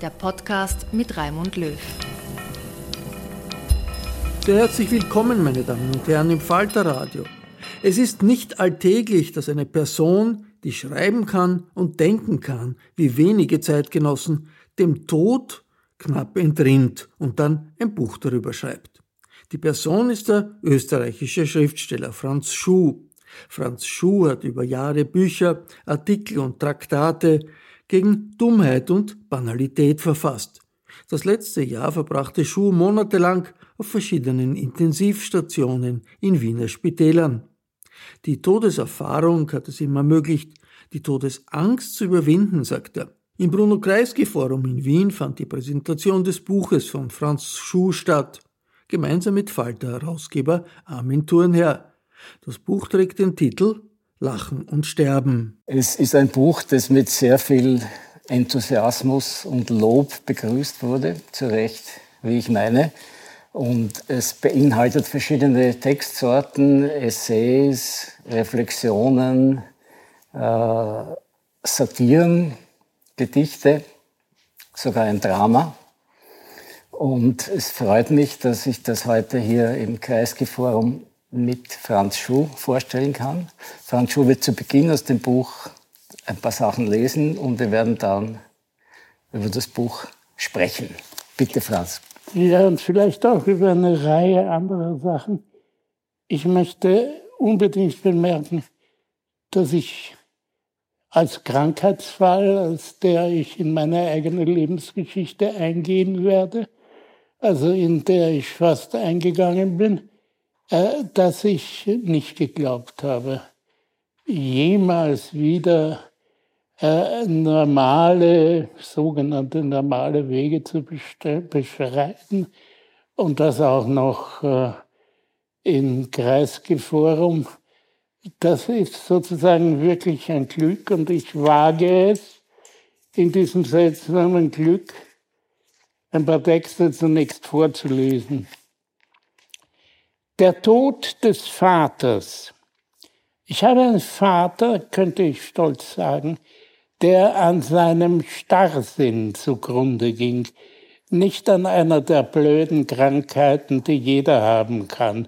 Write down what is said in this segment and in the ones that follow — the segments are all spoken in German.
der Podcast mit Raimund Löw. Sehr herzlich willkommen, meine Damen und Herren, im Falterradio. Es ist nicht alltäglich, dass eine Person, die schreiben kann und denken kann, wie wenige Zeitgenossen, dem Tod knapp entrinnt und dann ein Buch darüber schreibt. Die Person ist der österreichische Schriftsteller Franz Schuh. Franz Schuh hat über Jahre Bücher, Artikel und Traktate gegen Dummheit und Banalität verfasst. Das letzte Jahr verbrachte Schuh monatelang auf verschiedenen Intensivstationen in Wiener Spitälern. Die Todeserfahrung hat es ihm ermöglicht, die Todesangst zu überwinden, sagt er. Im Bruno Kreisky Forum in Wien fand die Präsentation des Buches von Franz Schuh statt, gemeinsam mit Falter-Herausgeber Armin Thurnherr. Das Buch trägt den Titel Lachen und Sterben. Es ist ein Buch, das mit sehr viel Enthusiasmus und Lob begrüßt wurde, zu Recht, wie ich meine. Und es beinhaltet verschiedene Textsorten, Essays, Reflexionen, äh, Satiren, Gedichte, sogar ein Drama. Und es freut mich, dass ich das heute hier im Kreisky-Forum mit Franz Schuh vorstellen kann. Franz Schuh wird zu Beginn aus dem Buch ein paar Sachen lesen und wir werden dann über das Buch sprechen. Bitte, Franz. Ja, und vielleicht auch über eine Reihe anderer Sachen. Ich möchte unbedingt bemerken, dass ich als Krankheitsfall, als der ich in meine eigene Lebensgeschichte eingehen werde, also in der ich fast eingegangen bin, dass ich nicht geglaubt habe, jemals wieder äh, normale, sogenannte normale Wege zu beschreiten und das auch noch äh, in Kreisgeforum. Das ist sozusagen wirklich ein Glück und ich wage es, in diesem seltsamen Glück ein paar Texte zunächst vorzulesen. Der Tod des Vaters. Ich habe einen Vater, könnte ich stolz sagen, der an seinem Starrsinn zugrunde ging, nicht an einer der blöden Krankheiten, die jeder haben kann,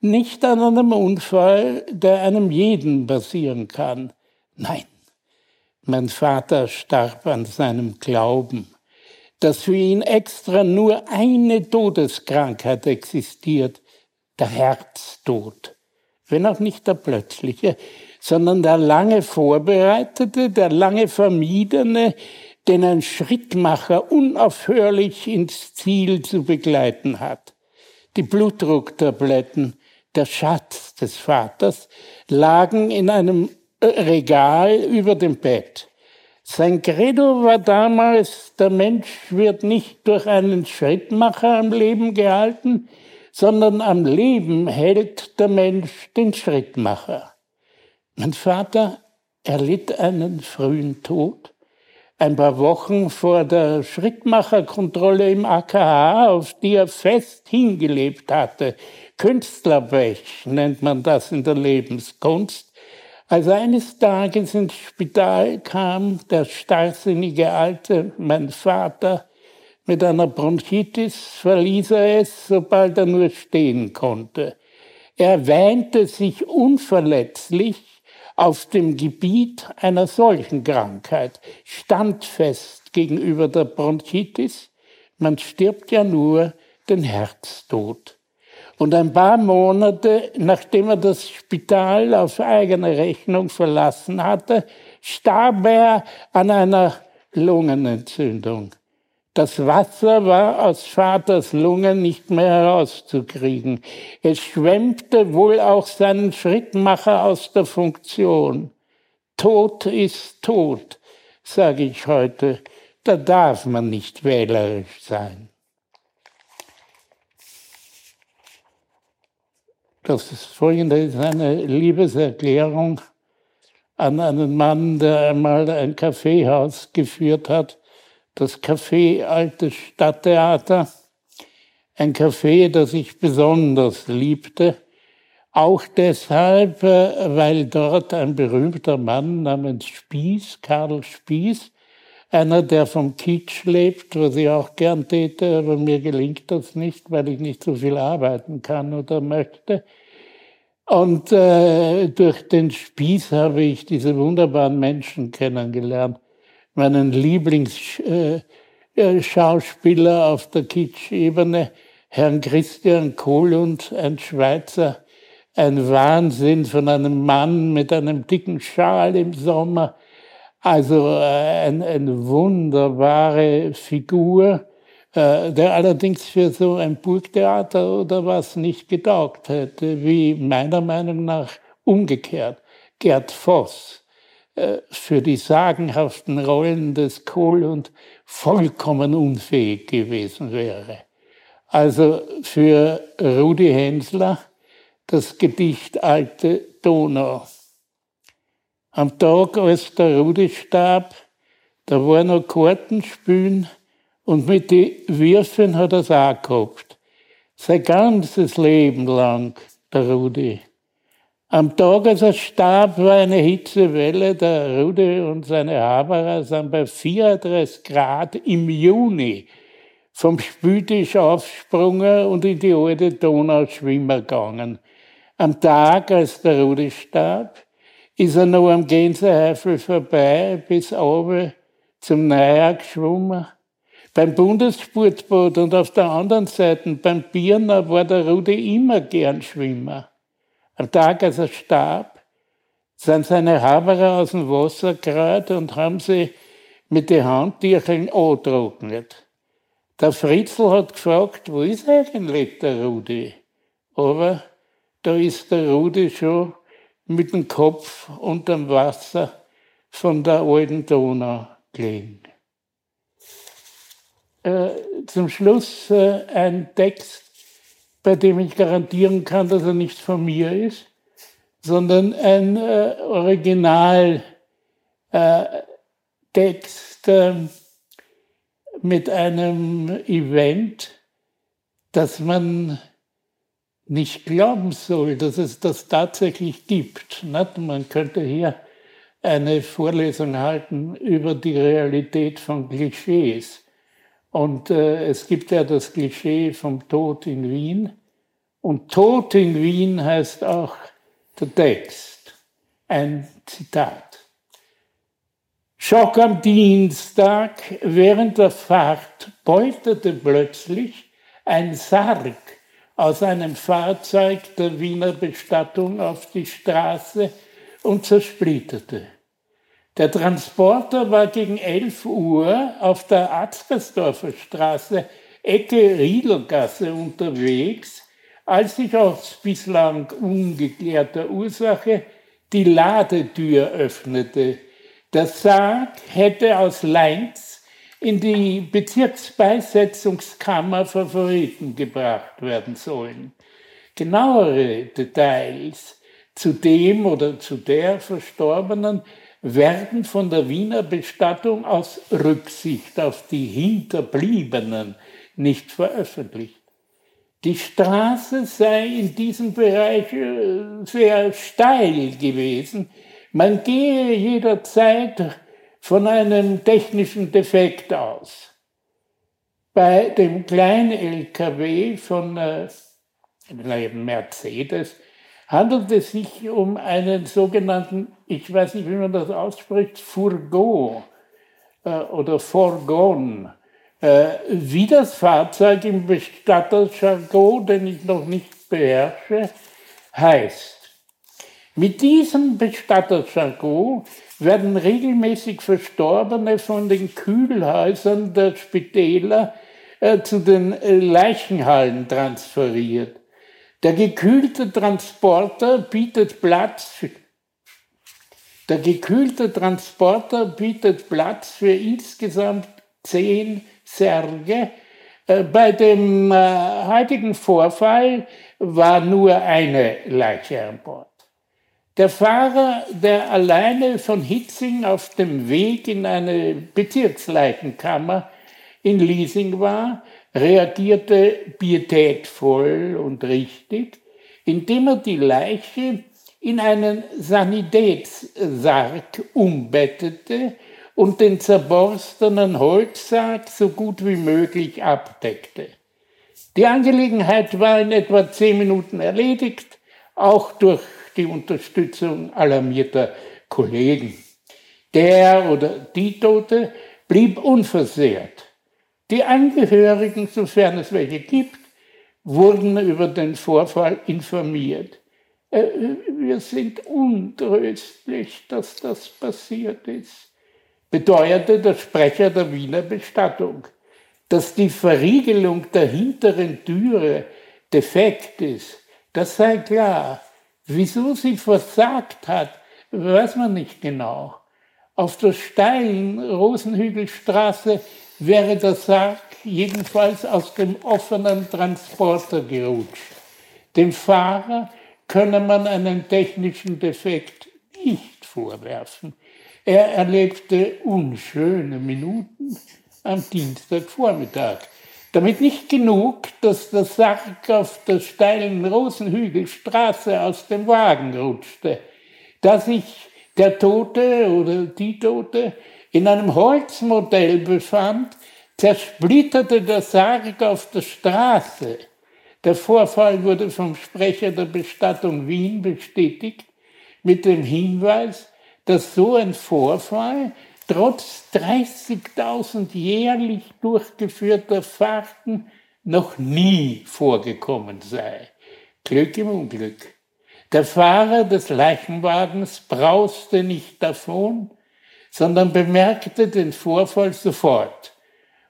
nicht an einem Unfall, der einem jeden passieren kann. Nein, mein Vater starb an seinem Glauben, dass für ihn extra nur eine Todeskrankheit existiert, der Herztod, wenn auch nicht der plötzliche, sondern der lange vorbereitete, der lange vermiedene, den ein Schrittmacher unaufhörlich ins Ziel zu begleiten hat. Die Blutdrucktabletten, der Schatz des Vaters, lagen in einem Regal über dem Bett. Sein Credo war damals, der Mensch wird nicht durch einen Schrittmacher am Leben gehalten, sondern am Leben hält der Mensch den Schrittmacher. Mein Vater erlitt einen frühen Tod ein paar Wochen vor der Schrittmacherkontrolle im AKH, auf die er fest hingelebt hatte. Künstlerpech nennt man das in der Lebenskunst. Als eines Tages ins Spital kam, der starrsinnige Alte, mein Vater, mit einer Bronchitis, verließ er es, sobald er nur stehen konnte. Er wähnte sich unverletzlich, auf dem Gebiet einer solchen Krankheit standfest gegenüber der Bronchitis. Man stirbt ja nur den Herztod. Und ein paar Monate nachdem er das Spital auf eigene Rechnung verlassen hatte, starb er an einer Lungenentzündung. Das Wasser war aus Vaters Lungen nicht mehr herauszukriegen. Es schwemmte wohl auch seinen Schrittmacher aus der Funktion. Tod ist tot, sage ich heute. Da darf man nicht wählerisch sein. Das folgende ist eine Liebeserklärung an einen Mann, der einmal ein Kaffeehaus geführt hat das Café Altes Stadttheater, ein Café, das ich besonders liebte, auch deshalb, äh, weil dort ein berühmter Mann namens Spieß, Karl Spieß, einer, der vom Kitsch lebt, was ich auch gern täte, aber mir gelingt das nicht, weil ich nicht so viel arbeiten kann oder möchte. Und äh, durch den Spieß habe ich diese wunderbaren Menschen kennengelernt meinen Lieblingsschauspieler äh, äh, auf der Kitsch-Ebene, Herrn Christian Kohlund, ein Schweizer, ein Wahnsinn von einem Mann mit einem dicken Schal im Sommer. Also äh, ein, eine wunderbare Figur, der allerdings für so ein Burgtheater oder was nicht getaugt hätte, wie meiner Meinung nach umgekehrt. Gerd Voss, für die sagenhaften Rollen des Kohl und vollkommen unfähig gewesen wäre. Also für Rudi Hensler das Gedicht Alte Donau. Am Tag, als der Rudi starb, da war noch Kartenspülen und mit den Würfeln hat er es auch. Sein ganzes Leben lang, der Rudi. Am Tag, als er starb, war eine Hitzewelle. Der Rudi und seine Haberer sind bei 34 Grad im Juni vom Spültisch aufgesprungen und in die alte Donau schwimmen gegangen. Am Tag, als der Rudi starb, ist er noch am Gänsehäufel vorbei bis oben zum Neujahr geschwommen. Beim Bundessportboot und auf der anderen Seite beim Birner war der Rudi immer gern Schwimmer. Am Tag, als er starb, sind seine Haberer aus dem Wasser gerät und haben sie mit den Handtüchern angetrocknet. Der Fritzl hat gefragt, wo ist eigentlich der Rudi? Aber da ist der Rudi schon mit dem Kopf unterm Wasser von der alten Donau gelegen. Äh, zum Schluss äh, ein Text bei dem ich garantieren kann, dass er nicht von mir ist, sondern ein äh, Originaltext äh, mit einem Event, das man nicht glauben soll, dass es das tatsächlich gibt. Man könnte hier eine Vorlesung halten über die Realität von Klischees. Und äh, es gibt ja das Klischee vom Tod in Wien. Und Tod in Wien heißt auch der Text. Ein Zitat. Schock am Dienstag während der Fahrt beutete plötzlich ein Sarg aus einem Fahrzeug der Wiener Bestattung auf die Straße und zersplitterte. Der Transporter war gegen 11 Uhr auf der Atzgersdorfer Straße, Ecke Riedelgasse unterwegs, als sich aus bislang ungeklärter Ursache die Ladetür öffnete. Der Sarg hätte aus Leinz in die Bezirksbeisetzungskammer Favoriten gebracht werden sollen. Genauere Details zu dem oder zu der Verstorbenen werden von der Wiener Bestattung aus Rücksicht auf die Hinterbliebenen nicht veröffentlicht. Die Straße sei in diesem Bereich äh, sehr steil gewesen. Man gehe jederzeit von einem technischen Defekt aus. Bei dem kleinen LKW von äh, Mercedes handelt es sich um einen sogenannten, ich weiß nicht, wie man das ausspricht, Fourgon äh, oder Fourgon. Äh, wie das Fahrzeug im Bestatterjargon, den ich noch nicht beherrsche, heißt. Mit diesem Bestatterjargon werden regelmäßig Verstorbene von den Kühlhäusern der Spitäler äh, zu den Leichenhallen transferiert. Der gekühlte Transporter bietet Platz für, der gekühlte Transporter bietet Platz für insgesamt zehn Särge. Äh, bei dem äh, heutigen Vorfall war nur eine Leiche an Bord. Der Fahrer, der alleine von Hitzing auf dem Weg in eine Bezirksleichenkammer in Liesing war, reagierte pietätvoll und richtig, indem er die Leiche in einen Sanitätssarg umbettete und den zerborstenen Holzsarg so gut wie möglich abdeckte. Die Angelegenheit war in etwa zehn Minuten erledigt, auch durch die Unterstützung alarmierter Kollegen. Der oder die Tote blieb unversehrt. Die Angehörigen, sofern es welche gibt, wurden über den Vorfall informiert. Äh, wir sind untröstlich, dass das passiert ist, beteuerte der Sprecher der Wiener Bestattung. Dass die Verriegelung der hinteren Türe defekt ist, das sei klar. Wieso sie versagt hat, weiß man nicht genau. Auf der steilen Rosenhügelstraße wäre der Sarg jedenfalls aus dem offenen Transporter gerutscht. Dem Fahrer könne man einen technischen Defekt nicht vorwerfen. Er erlebte unschöne Minuten am Dienstagvormittag. Damit nicht genug, dass der Sarg auf der steilen Rosenhügelstraße aus dem Wagen rutschte, da sich der Tote oder die Tote in einem Holzmodell befand, zersplitterte der Sarg auf der Straße. Der Vorfall wurde vom Sprecher der Bestattung Wien bestätigt mit dem Hinweis, dass so ein Vorfall trotz 30.000 jährlich durchgeführter Fahrten noch nie vorgekommen sei. Glück im Unglück. Der Fahrer des Leichenwagens brauste nicht davon, sondern bemerkte den Vorfall sofort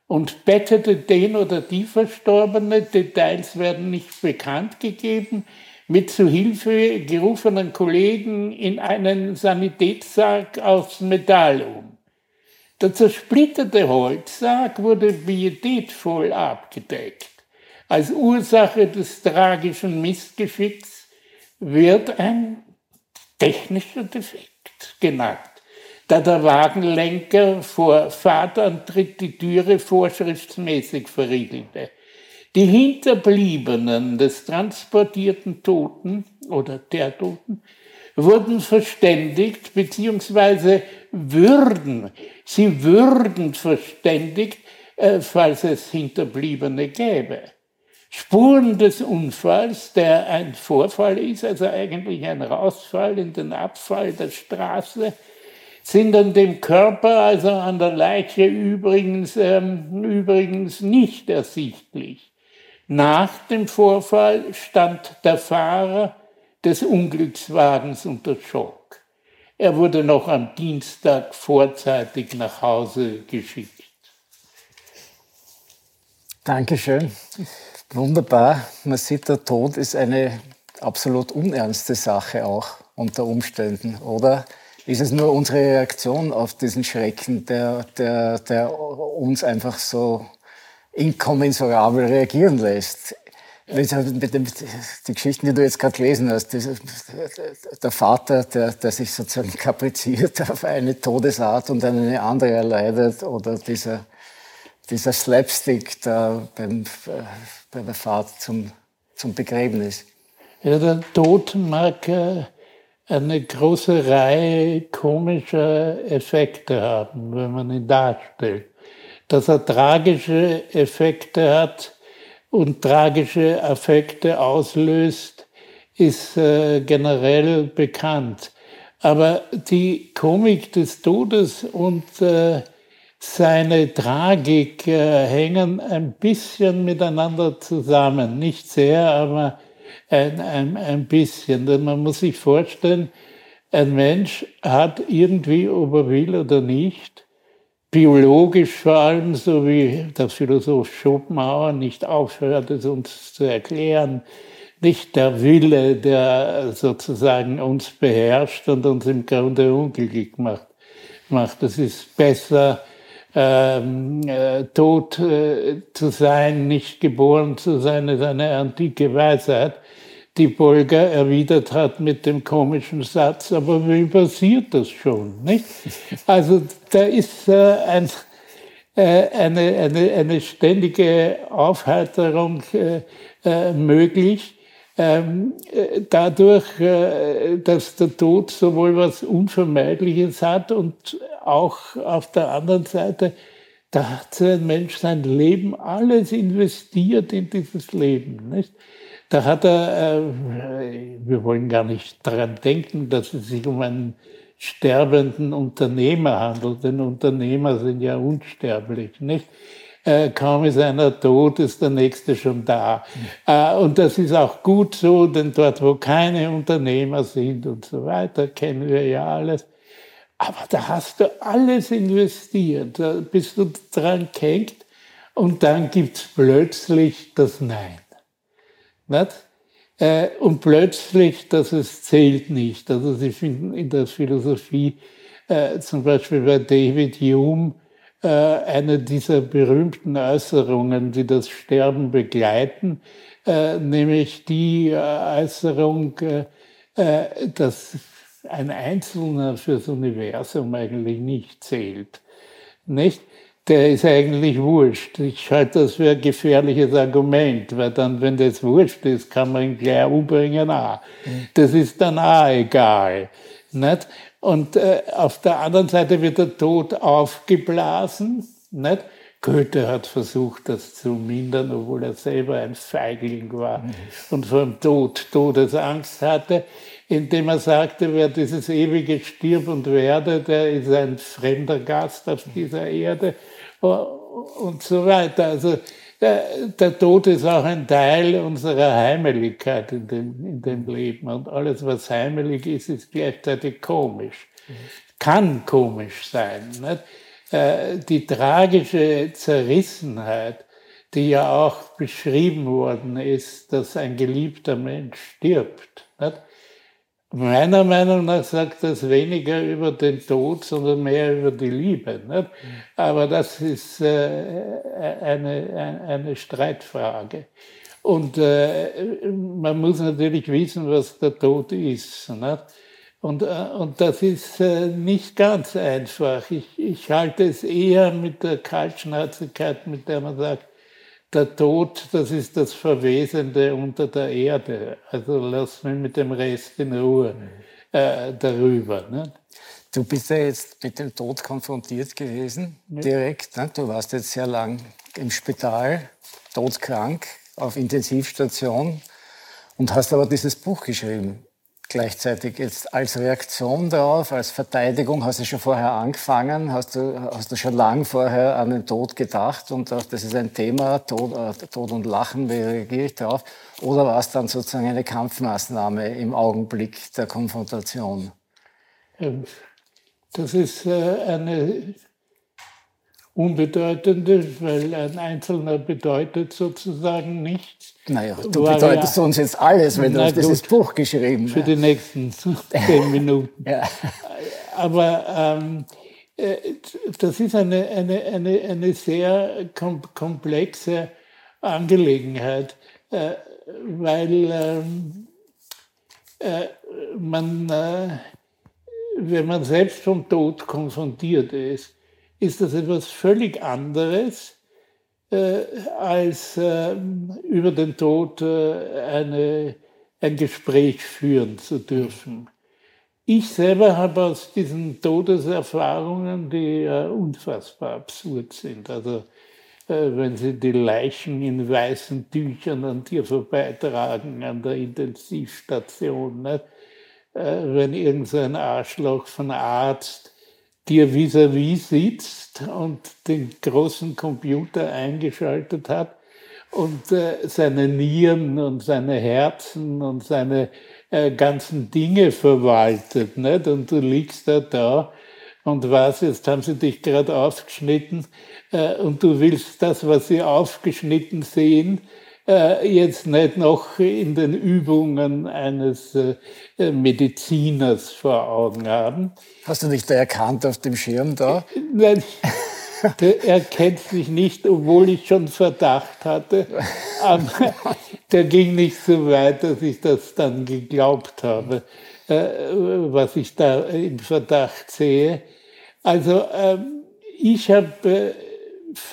und bettete den oder die Verstorbene, Details werden nicht bekannt gegeben, mit zu Hilfe gerufenen Kollegen in einen Sanitätssarg aus Metall um. Der zersplitterte Holzsarg wurde pietätvoll abgedeckt. Als Ursache des tragischen Missgeschicks wird ein technischer Defekt genannt da der Wagenlenker vor Fahrtantritt die Türe vorschriftsmäßig verriegelte. Die Hinterbliebenen des transportierten Toten oder der Toten wurden verständigt, beziehungsweise würden, sie würden verständigt, äh, falls es Hinterbliebene gäbe. Spuren des Unfalls, der ein Vorfall ist, also eigentlich ein Rausfall in den Abfall der Straße, sind an dem Körper, also an der Leiche übrigens, ähm, übrigens nicht ersichtlich. Nach dem Vorfall stand der Fahrer des Unglückswagens unter Schock. Er wurde noch am Dienstag vorzeitig nach Hause geschickt. Dankeschön. Wunderbar. Man sieht, der Tod ist eine absolut unernste Sache auch unter Umständen, oder? Ist es nur unsere Reaktion auf diesen Schrecken, der, der, der uns einfach so inkommensurabel reagieren lässt? Die Geschichten, die du jetzt gerade gelesen hast, der Vater, der, der sich sozusagen kapriziert auf eine Todesart und eine andere erleidet, oder dieser, dieser Slapstick da beim, bei der Fahrt zum, zum Begräbnis. Ja, der Tod mag eine große Reihe komischer Effekte haben, wenn man ihn darstellt. Dass er tragische Effekte hat und tragische Affekte auslöst, ist äh, generell bekannt. Aber die Komik des Todes und äh, seine Tragik äh, hängen ein bisschen miteinander zusammen. Nicht sehr, aber ein, ein, ein bisschen. Denn man muss sich vorstellen, ein Mensch hat irgendwie, ob er will oder nicht, biologisch vor allem, so wie der Philosoph Schopenhauer nicht aufhört, es uns zu erklären, nicht der Wille, der sozusagen uns beherrscht und uns im Grunde unglücklich macht. macht. Es ist besser, ähm, äh, tot äh, zu sein, nicht geboren zu sein, ist eine antike Weisheit die Bolger erwidert hat mit dem komischen Satz, aber wie passiert das schon? Nicht? Also da ist äh, ein, äh, eine, eine, eine ständige Aufheiterung äh, äh möglich, ähm, äh, dadurch, äh, dass der Tod sowohl was Unvermeidliches hat und auch auf der anderen Seite, da hat ein Mensch sein Leben alles investiert in dieses Leben. Nicht? Da hat er, äh, wir wollen gar nicht daran denken, dass es sich um einen sterbenden Unternehmer handelt, denn Unternehmer sind ja unsterblich, nicht? Äh, kaum ist einer tot, ist der nächste schon da. Äh, und das ist auch gut so, denn dort, wo keine Unternehmer sind und so weiter, kennen wir ja alles. Aber da hast du alles investiert, da bist du dran gehängt und dann gibt's plötzlich das Nein. Nicht? Äh, und plötzlich, dass es zählt nicht. Also Sie finden in der Philosophie äh, zum Beispiel bei David Hume äh, eine dieser berühmten Äußerungen, die das Sterben begleiten, nämlich die Äußerung, dass ein Einzelner fürs Universum eigentlich nicht zählt. Nicht? Der ist eigentlich wurscht. Ich halte das für ein gefährliches Argument, weil dann, wenn das wurscht ist, kann man ihn gleich umbringen auch. Das ist dann auch egal. Nicht? Und äh, auf der anderen Seite wird der Tod aufgeblasen. Nicht? Goethe hat versucht, das zu mindern, obwohl er selber ein Feigling war mhm. und vor dem Tod Todesangst hatte, indem er sagte, wer dieses ewige stirbt und werde, der ist ein fremder Gast auf dieser Erde und so weiter. Also der, der, Tod ist auch ein Teil unserer Heimeligkeit in dem, in dem Leben. Und alles, was heimelig ist, ist gleichzeitig komisch. Kann komisch sein. Nicht? Äh, die tragische Zerrissenheit, die ja auch beschrieben worden ist, dass ein geliebter Mensch stirbt. Nicht? Meiner Meinung nach sagt das weniger über den Tod, sondern mehr über die Liebe. Nicht? Aber das ist äh, eine, eine Streitfrage. Und äh, man muss natürlich wissen, was der Tod ist. Nicht? Und, äh, und das ist äh, nicht ganz einfach. Ich, ich halte es eher mit der Kaltschnäuzigkeit, mit der man sagt, der Tod, das ist das Verwesende unter der Erde. Also lass mich mit dem Rest in Ruhe äh, darüber. Ne? Du bist ja jetzt mit dem Tod konfrontiert gewesen, ja. direkt. Ne? Du warst jetzt sehr lang im Spital, todkrank, auf Intensivstation und hast aber dieses Buch geschrieben gleichzeitig jetzt als Reaktion darauf, als Verteidigung, hast du schon vorher angefangen, hast du, hast du schon lang vorher an den Tod gedacht und das ist ein Thema, Tod, äh, Tod und Lachen, wie reagiere ich darauf? Oder war es dann sozusagen eine Kampfmaßnahme im Augenblick der Konfrontation? Ähm, das ist äh, eine Unbedeutende, weil ein Einzelner bedeutet sozusagen nichts. Naja, du War bedeutest ja, uns jetzt alles, wenn du hast dieses Buch geschrieben Für die nächsten zehn Minuten. ja. Aber ähm, äh, das ist eine, eine, eine, eine sehr komplexe Angelegenheit, äh, weil ähm, äh, man, wenn man selbst vom Tod konfrontiert ist, ist das etwas völlig anderes, als ähm, über den Tod eine, ein Gespräch führen zu dürfen. Ich selber habe aus diesen Todeserfahrungen, die äh, unfassbar absurd sind, also äh, wenn sie die Leichen in weißen Tüchern an dir vorbeitragen an der Intensivstation, nicht? Äh, wenn irgendein Arschloch von Arzt dir vis-à-vis -vis sitzt und den großen Computer eingeschaltet hat und äh, seine Nieren und seine Herzen und seine äh, ganzen Dinge verwaltet. Nicht? Und du liegst da da und was, jetzt haben sie dich gerade aufgeschnitten äh, und du willst das, was sie aufgeschnitten sehen, jetzt nicht noch in den Übungen eines äh, Mediziners vor Augen haben. Hast du dich da erkannt auf dem Schirm da? Nein. Der erkennt mich nicht, obwohl ich schon Verdacht hatte. Aber der ging nicht so weit, dass ich das dann geglaubt habe, äh, was ich da im Verdacht sehe. Also ähm, ich habe,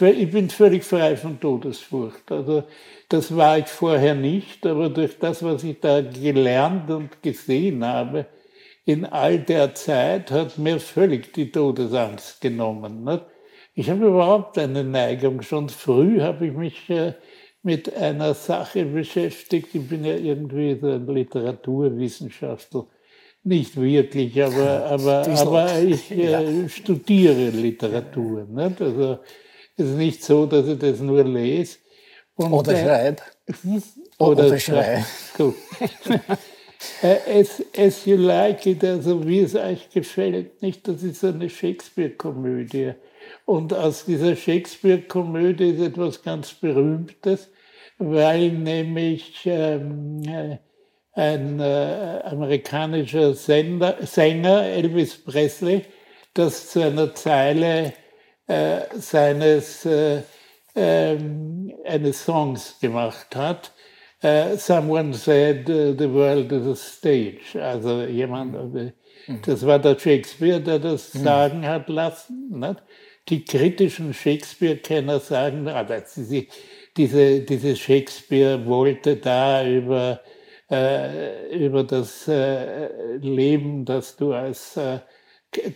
äh, ich bin völlig frei von Todesfurcht. Also das war ich vorher nicht, aber durch das, was ich da gelernt und gesehen habe, in all der Zeit hat mir völlig die Todesangst genommen. Nicht? Ich habe überhaupt eine Neigung. Schon früh habe ich mich äh, mit einer Sache beschäftigt. Ich bin ja irgendwie so ein Literaturwissenschaftler. Nicht wirklich, aber, aber, aber ich äh, studiere Literatur. Nicht? Also es ist nicht so, dass ich das nur lese. Und, oder äh, schreibe. Oder, oder schreibe. Gut. as, as you like it, also wie es euch gefällt. Nicht, das ist eine Shakespeare-Komödie. Und aus dieser Shakespeare-Komödie ist etwas ganz Berühmtes, weil nämlich ähm, äh, ein äh, amerikanischer Sender, Sänger, Elvis Presley, das zu einer Zeile äh, seines äh, ähm, eines Songs gemacht hat. Uh, someone said uh, the world is a stage. Also jemand, mhm. das war der Shakespeare, der das mhm. sagen hat lassen. Nicht? die kritischen Shakespeare-Kenner sagen, ah, diese, diese, diese Shakespeare wollte da über, äh, über das äh, Leben, das du als äh,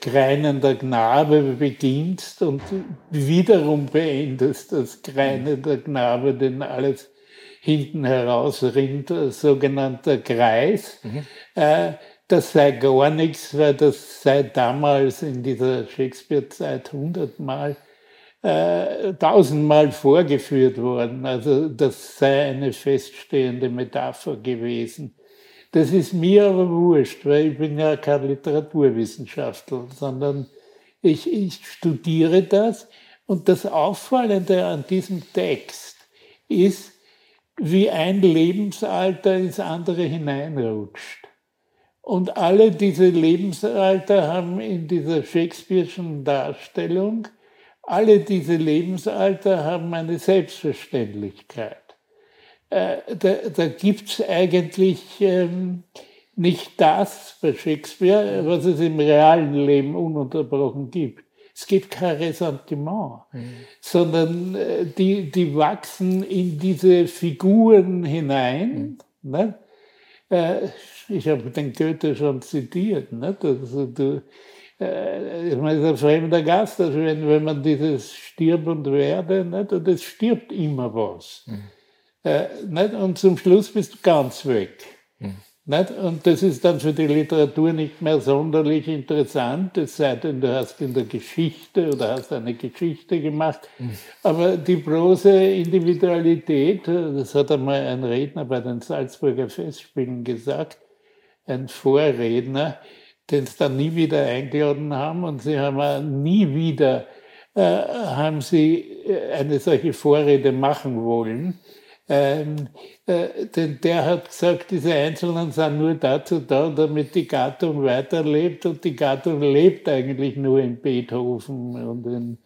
greinender Knabe beginnst und wiederum beendest als greinender Knabe, den alles hinten herausrinnt, sogenannter Kreis. Mhm. Äh, das sei gar nichts, weil das sei damals in dieser Shakespeare-Zeit hundertmal, äh, tausendmal vorgeführt worden. Also das sei eine feststehende Metapher gewesen. Das ist mir aber wurscht, weil ich bin ja kein Literaturwissenschaftler, sondern ich, ich studiere das. Und das Auffallende an diesem Text ist, wie ein Lebensalter ins andere hineinrutscht. Und alle diese Lebensalter haben in dieser Shakespeare'schen Darstellung, alle diese Lebensalter haben eine Selbstverständlichkeit. Äh, da da gibt es eigentlich ähm, nicht das bei Shakespeare, was es im realen Leben ununterbrochen gibt. Es gibt kein Ressentiment, mhm. sondern äh, die, die wachsen in diese Figuren hinein. Mhm. Ne? Äh, ich habe den Goethe schon zitiert. Nicht? Also du, äh, ich meine, ein fremder Gast, also wenn, wenn man dieses Stirb und Werde, und es stirbt immer was. Mhm. Äh, nicht? Und zum Schluss bist du ganz weg. Mhm. Nicht? Und das ist dann für die Literatur nicht mehr sonderlich interessant, es sei denn, du hast in der Geschichte oder hast eine Geschichte gemacht. Mhm. Aber die bloße Individualität, das hat einmal ein Redner bei den Salzburger Festspielen gesagt, ein Vorredner, den sie dann nie wieder eingeladen haben und sie haben nie wieder äh, haben sie äh, eine solche Vorrede machen wollen. Ähm, äh, denn der hat gesagt, diese Einzelnen sind nur dazu da, damit die Gattung weiterlebt und die Gattung lebt eigentlich nur in Beethoven und in,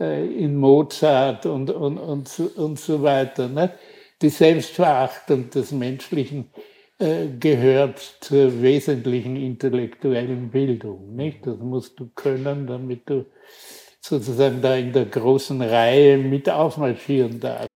äh, in Mozart und, und, und, und so weiter. Ne? Die Selbstverachtung des Menschlichen äh, gehört zur wesentlichen intellektuellen Bildung. Nicht? Das musst du können, damit du sozusagen da in der großen Reihe mit aufmarschieren darfst.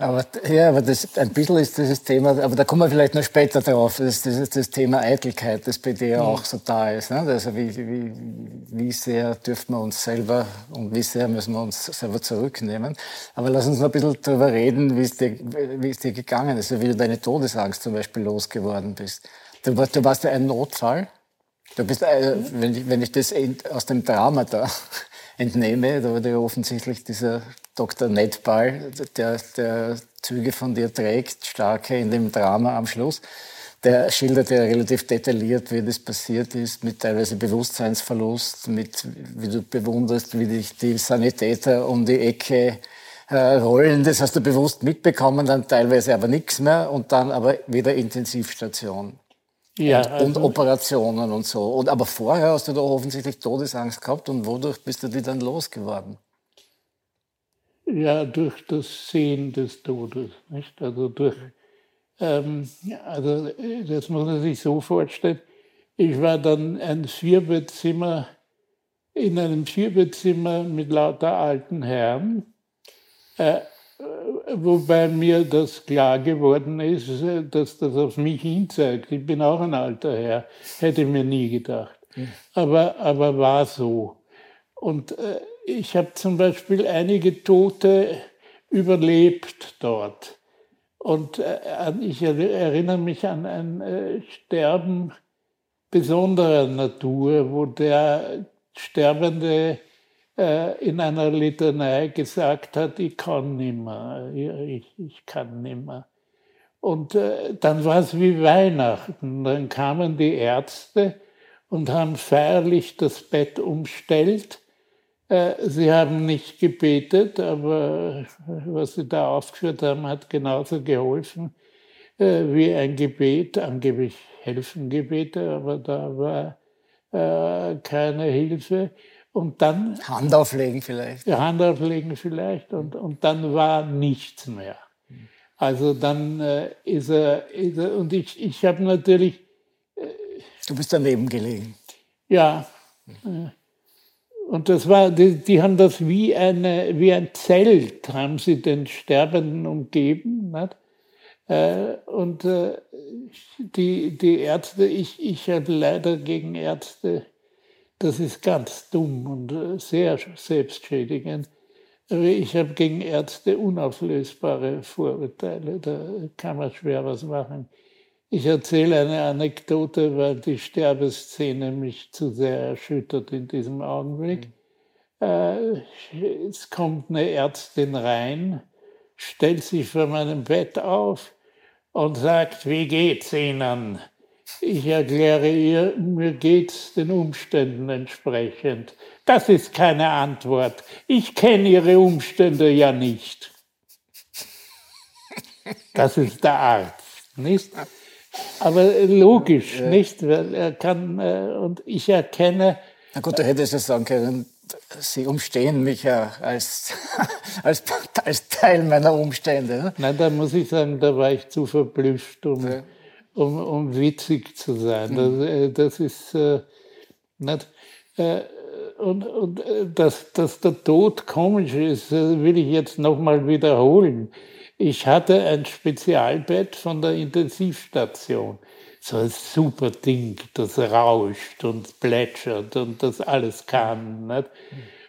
Aber, ja, aber das, ein bisschen ist dieses Thema, aber da kommen wir vielleicht noch später drauf, das, das ist das Thema Eitelkeit, das bei dir auch so da ist. Ne? Also wie, wie, wie sehr dürfen wir uns selber und wie sehr müssen wir uns selber zurücknehmen. Aber lass uns noch ein bisschen darüber reden, wie es dir, wie es dir gegangen ist, wie du deine Todesangst zum Beispiel losgeworden bist. Du, warst- du warst ja ein Notfall. Du bist, äh, wenn, ich, wenn ich das aus dem Drama da entnehme, da ja offensichtlich dieser Dr. Nedball, der, der Züge von dir trägt, starke in dem Drama am Schluss. Der schildert ja relativ detailliert, wie das passiert ist, mit teilweise Bewusstseinsverlust, mit, wie du bewunderst, wie dich die Sanitäter um die Ecke äh, rollen. Das hast du bewusst mitbekommen, dann teilweise aber nichts mehr und dann aber wieder Intensivstation Ja, und also, Operationen und so. Und, aber vorher hast du da offensichtlich Todesangst gehabt und wodurch bist du die dann losgeworden? ja, durch das Sehen des Todes. Nicht? Also durch, ähm, also das muss man sich so vorstellen. Ich war dann ein Vierbettzimmer, in einem Vierbettzimmer mit lauter alten Herren, äh, wobei mir das klar geworden ist, dass das auf mich hinzeigt. Ich bin auch ein alter Herr, hätte ich mir nie gedacht. Aber, aber war so. Und äh, ich habe zum Beispiel einige Tote überlebt dort. Und äh, ich er- erinnere mich an ein äh, Sterben besonderer Natur, wo der Sterbende in einer Litanei gesagt hat, ich kann nimmer, ich, ich kann nimmer. Und äh, dann war es wie Weihnachten. Dann kamen die Ärzte und haben feierlich das Bett umstellt. Äh, Sie haben nicht gebetet, aber was Sie da aufgeführt haben, hat genauso geholfen äh, wie ein Gebet. Angeblich helfen Gebete, aber da war äh, keine Hilfe. Und dann Hand auflegen vielleicht. die Hand auflegen vielleicht und, und dann war nichts mehr. Also dann äh, ist, er, ist er, und ich, ich habe natürlich, Du bist daneben gelegen. ja, äh, und das war, die, die haben das wie, eine, wie ein Zelt, haben sie den Sterbenden umgeben. Nicht? Äh, und äh, die, die Ärzte, ich, ich habe leider gegen Ärzte, das ist ganz dumm und äh, sehr selbstschädigend. Aber ich habe gegen Ärzte unauflösbare Vorurteile, da kann man schwer was machen. Ich erzähle eine Anekdote, weil die Sterbeszene mich zu sehr erschüttert in diesem Augenblick. Äh, es kommt eine Ärztin rein, stellt sich vor meinem Bett auf und sagt, wie geht's Ihnen? Ich erkläre ihr, mir geht's den Umständen entsprechend. Das ist keine Antwort. Ich kenne Ihre Umstände ja nicht. Das ist der Arzt, nicht? Aber logisch, nicht? Weil er kann, äh, und ich erkenne, Na gut, du hättest ja sagen können, Sie umstehen mich ja als, als, als Teil meiner Umstände. Ne? Nein, da muss ich sagen, da war ich zu verblüfft, um, Ja. Um, um witzig zu sein. Das, äh, das ist äh, nicht. Äh, und und äh, dass, dass der Tod komisch ist, äh, will ich jetzt nochmal wiederholen. Ich hatte ein Spezialbett von der Intensivstation. so ein super Ding, das rauscht und plätschert und das alles kann. Nicht?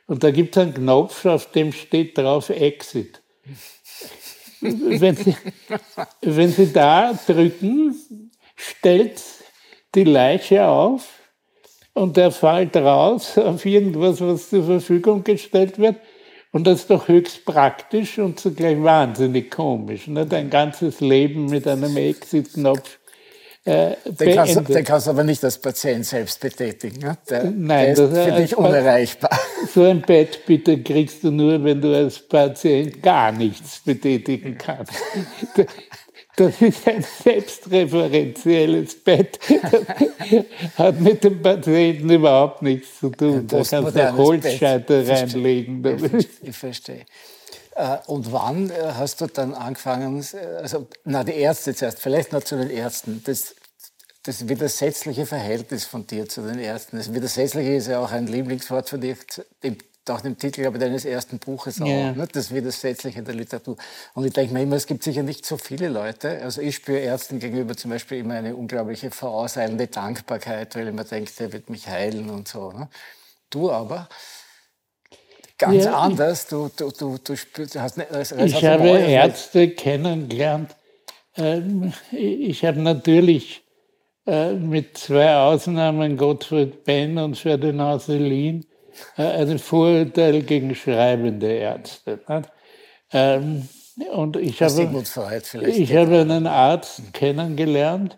Und da gibt es einen Knopf, auf dem steht drauf Exit. Wenn Sie, wenn Sie da drücken, stellt die Leiche auf und er fällt raus auf irgendwas, was zur Verfügung gestellt wird. Und das ist doch höchst praktisch und zugleich wahnsinnig komisch. Nicht? Ein ganzes Leben mit einem Exit-Knopf äh, den, kannst, du, den kannst aber nicht als Patient selbst betätigen. Ne? Der, Nein, der ist für dich unerreichbar. So ein Bett bitte kriegst du nur, wenn du als Patient gar nichts betätigen kannst. Das ist ein selbstreferenzielles Bett. Das hat mit dem Patienten überhaupt nichts zu tun. Da kannst du Holzscheite reinlegen. Ich, ich verstehe. Äh, und wann äh, hast du dann angefangen, also, na, die Ärzte zuerst, vielleicht noch zu den Ärzten, das, das widersetzliche Verhältnis von dir zu den Ärzten. Das Widersetzliche ist ja auch ein Lieblingswort von dir, auch dem Titel glaube ich, deines ersten Buches auch, ja. ne? das Widersetzliche der Literatur. Und ich denke mir immer, es gibt sicher nicht so viele Leute. Also ich spüre Ärzten gegenüber zum Beispiel immer eine unglaubliche vorauseilende Dankbarkeit, weil ich mir denke, der wird mich heilen und so. Ne? Du aber ganz ja, anders. Du, du, du, du spürst, hast ne, Ich habe Ärzte kennengelernt. Ähm, ich habe natürlich äh, mit zwei Ausnahmen, Gottfried Benn und Ferdinand Selin, äh, ein Vorurteil gegen schreibende Ärzte. Ähm, und ich habe, ich habe einen Arzt kennengelernt,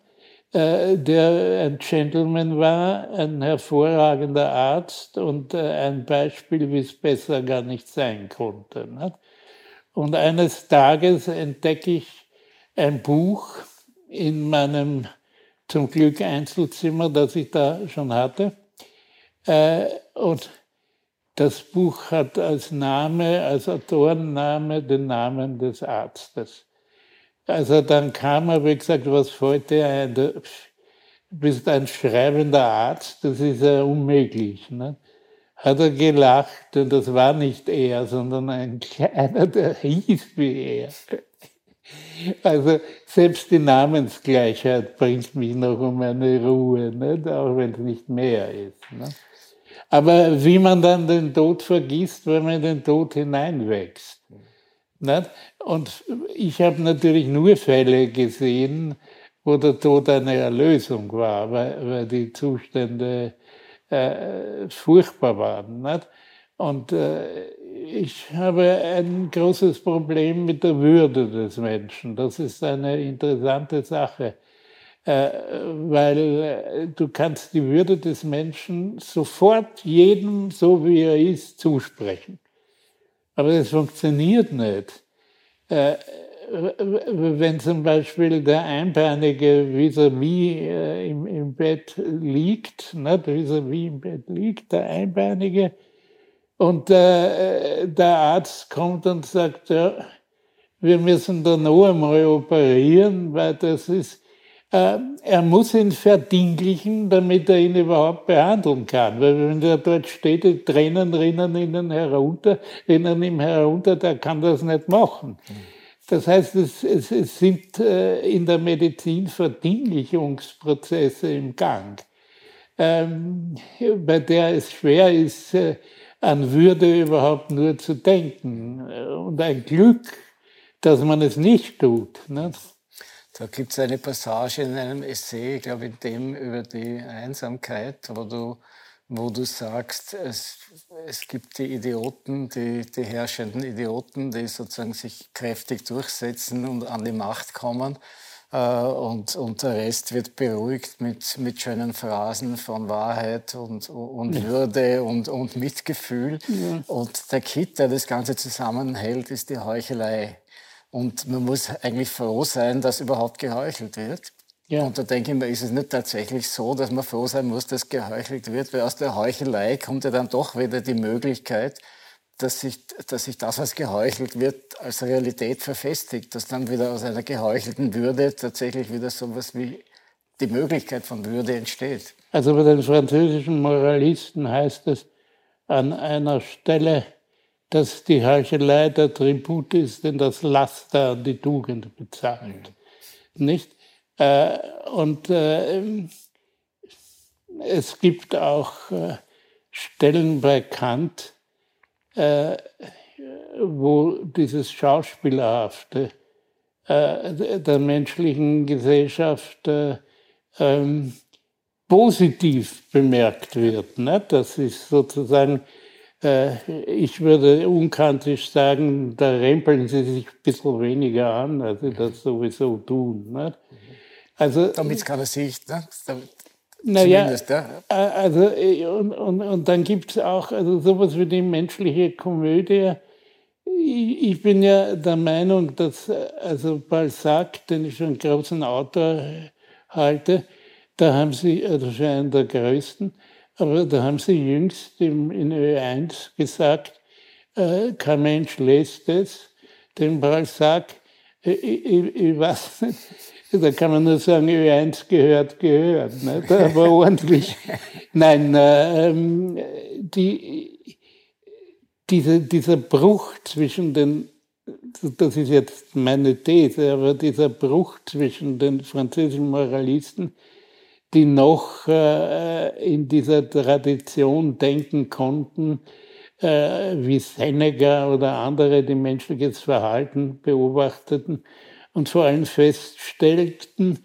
äh, der ein Gentleman war, ein hervorragender Arzt und äh, ein Beispiel, wie es besser gar nicht sein konnte. Und eines Tages entdecke ich ein Buch in meinem zum Glück Einzelzimmer, das ich da schon hatte. Äh, und das Buch hat als Name, als Autorenname den Namen des Arztes. Also dann kam er, wie gesagt, was dir ein? Du bist ein schreibender Arzt, das ist ja unmöglich. Ne? Hat er gelacht und das war nicht er, sondern ein kleiner, der hieß wie er. Also selbst die Namensgleichheit bringt mich noch um eine Ruhe, nicht? auch wenn es nicht mehr ist. Ne? Aber wie man dann den Tod vergisst, wenn man in den Tod hineinwächst. Nicht? Und ich habe natürlich nur Fälle gesehen, wo der Tod eine Erlösung war, weil, weil die Zustände äh, furchtbar waren. Nicht? Und äh, ich habe ein großes Problem mit der Würde des Menschen. Das ist eine interessante Sache, äh, weil äh, du kannst die Würde des Menschen sofort jedem, so wie er ist, zusprechen. Aber das funktioniert nicht. Äh, wenn zum Beispiel der Einbeinige vis-à-vis im, Bett liegt, vis-à-vis im Bett liegt, der Einbeinige, und äh, der Arzt kommt und sagt, ja, wir müssen da noch einmal operieren, weil das ist äh, er muss ihn verdinglichen, damit er ihn überhaupt behandeln kann. Weil wenn er dort steht, die Tränen rinnen ihnen herunter, rinnen ihm herunter, der kann das nicht machen. Das heißt, es, es, es sind äh, in der Medizin Verdinglichungsprozesse im Gang, ähm, bei der es schwer ist, äh, an Würde überhaupt nur zu denken. Und ein Glück, dass man es nicht tut. Ne? Da gibt es eine Passage in einem Essay, ich glaube in dem über die Einsamkeit, wo du, wo du sagst, es, es gibt die Idioten, die, die herrschenden Idioten, die sozusagen sich kräftig durchsetzen und an die Macht kommen. Äh, und, und der Rest wird beruhigt mit, mit schönen Phrasen von Wahrheit und, und ja. Würde und, und Mitgefühl. Ja. Und der Kit, der das Ganze zusammenhält, ist die Heuchelei. Und man muss eigentlich froh sein, dass überhaupt geheuchelt wird. Ja. Und da denke ich mir, ist es nicht tatsächlich so, dass man froh sein muss, dass geheuchelt wird, weil aus der Heuchelei kommt ja dann doch wieder die Möglichkeit, dass sich, dass sich das, was geheuchelt wird, als Realität verfestigt, dass dann wieder aus einer geheuchelten Würde tatsächlich wieder so etwas wie die Möglichkeit von Würde entsteht. Also bei den französischen Moralisten heißt es an einer Stelle, dass die Heuchelei der Tribut ist, den das Laster an die Tugend bezahlt. Mhm. Nicht? Äh, und äh, es gibt auch äh, Stellen bei Kant, äh, wo dieses Schauspielerhafte äh, der menschlichen Gesellschaft äh, ähm, positiv bemerkt wird. Ne? Das ist sozusagen, äh, ich würde unkantisch sagen, da rempeln sie sich ein bisschen weniger an, als sie das sowieso tun. Ne? Also, Damit es keiner sieht. Ne? Naja, ja. Äh, also, äh, und, und, und dann gibt es auch also sowas wie die menschliche Komödie. Ich, ich bin ja der Meinung, dass also Balzac, den ich für einen großen Autor halte, da haben sie, also für einen der größten, aber da haben sie jüngst im, in Ö1 gesagt, äh, kein Mensch lässt es, den Balzac, ich, ich, ich weiß nicht, da kann man nur sagen, Ö1 gehört, gehört. Ne? Aber ordentlich. Nein, ähm, die, diese, dieser Bruch zwischen den, das ist jetzt meine These, aber dieser Bruch zwischen den französischen Moralisten, die noch äh, in dieser Tradition denken konnten, äh, wie Seneca oder andere, die menschliches Verhalten beobachteten, und vor allem feststellten,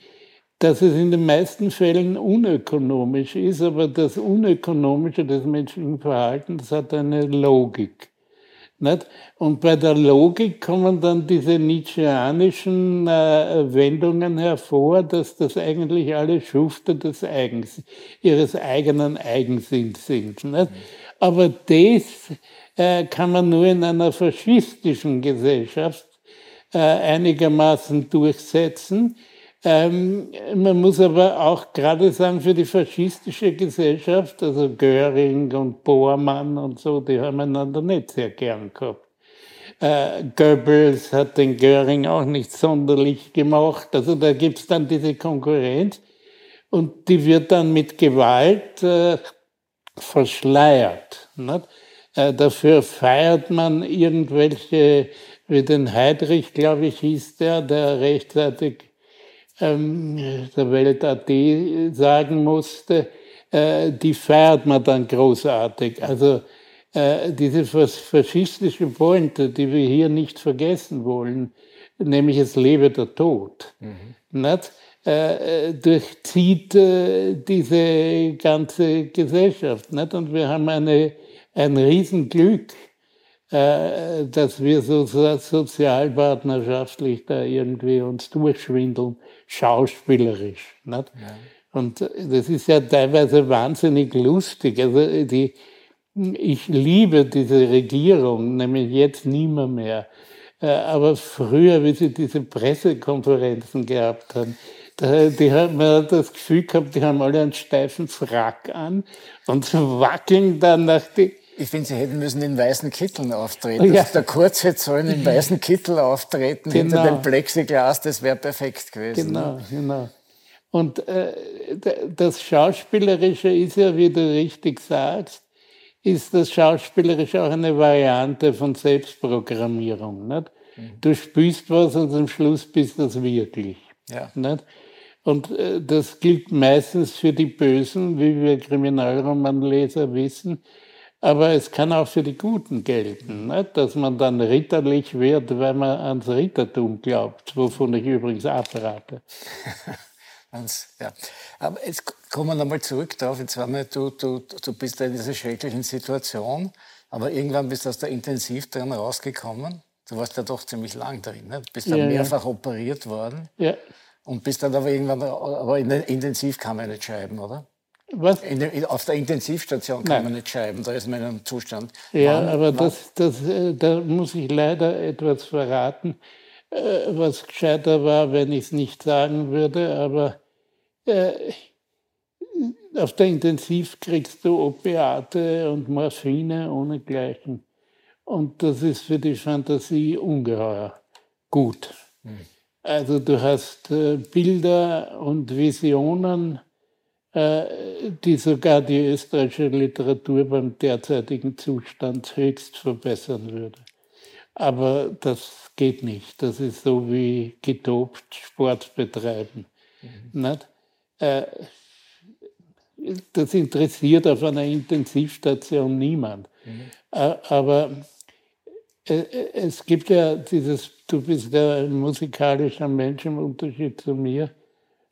dass es in den meisten Fällen unökonomisch ist, aber das Unökonomische des menschlichen Verhaltens hat eine Logik. Nicht? Und bei der Logik kommen dann diese Nietzscheanischen äh, Wendungen hervor, dass das eigentlich alle Schufte des Eigens, ihres eigenen Eigensinns sind. Nicht? Aber das äh, kann man nur in einer faschistischen Gesellschaft einigermaßen durchsetzen. Ähm, man muss aber auch gerade sagen, für die faschistische Gesellschaft, also Göring und Bormann und so, die haben einander nicht sehr gern gehabt. Äh, Goebbels hat den Göring auch nicht sonderlich gemacht. Also da gibt's dann diese Konkurrenz und die wird dann mit Gewalt äh, verschleiert. Äh, dafür feiert man irgendwelche wie den Heidrich, glaube ich, hieß der, der rechtzeitig ähm, der Welt AT sagen musste, äh, die feiert man dann großartig. Also äh, diese faschistische Pointe, die wir hier nicht vergessen wollen, nämlich es lebe der Tod, mhm. nicht? Äh, durchzieht äh, diese ganze Gesellschaft. Nicht? Und wir haben eine, ein Riesenglück, äh, dass wir so sozialpartnerschaftlich da irgendwie uns durchschwindeln, schauspielerisch. Nicht? Ja. Und das ist ja teilweise wahnsinnig lustig. Also die, ich liebe diese Regierung, nämlich jetzt nimmer mehr. Äh, aber früher, wie sie diese Pressekonferenzen gehabt haben, die haben man das Gefühl gehabt, die haben alle einen steifen Frack an und wackeln dann nach die ich finde, Sie hätten müssen in weißen Kitteln auftreten. Ja. Der Kurz hätte sollen in weißen Kittel auftreten genau. hinter dem Plexiglas, das wäre perfekt gewesen. Genau, genau. Und äh, das Schauspielerische ist ja, wie du richtig sagst, ist das Schauspielerische auch eine Variante von Selbstprogrammierung. Nicht? Mhm. Du spielst was und am Schluss bist das wirklich. Ja. Nicht? Und äh, das gilt meistens für die Bösen, wie wir Kriminalromanleser wissen aber es kann auch für die Guten gelten, ne? dass man dann ritterlich wird, wenn man ans Rittertum glaubt, wovon ich übrigens abrate. ja. Aber jetzt kommen wir nochmal zurück darauf. Jetzt wir, du, du, du bist in dieser schrecklichen Situation, aber irgendwann bist du aus der Intensiv drin rausgekommen. Du warst ja doch ziemlich lang drin. Ne? Bist dann ja, mehrfach ja. operiert worden. Ja. Und bist dann aber irgendwann, aber in der Intensiv kann man nicht schreiben, oder? Was? In, auf der Intensivstation kann Nein. man nicht schreiben, da ist man in einem Zustand. Ja, wann, aber wann? Das, das, äh, da muss ich leider etwas verraten, äh, was gescheiter war, wenn ich es nicht sagen würde, aber äh, auf der Intensiv kriegst du Opiate und Morphine ohne Gleichen. Und das ist für die Fantasie ungeheuer gut. Hm. Also du hast Bilder und Visionen, äh, die sogar die österreichische Literatur beim derzeitigen Zustand höchst verbessern würde. Aber das geht nicht. Das ist so wie getobt Sport betreiben. Mhm. Äh, das interessiert auf einer Intensivstation niemand. Mhm. Äh, aber äh, es gibt ja dieses, du bist ja ein musikalischer Mensch im Unterschied zu mir.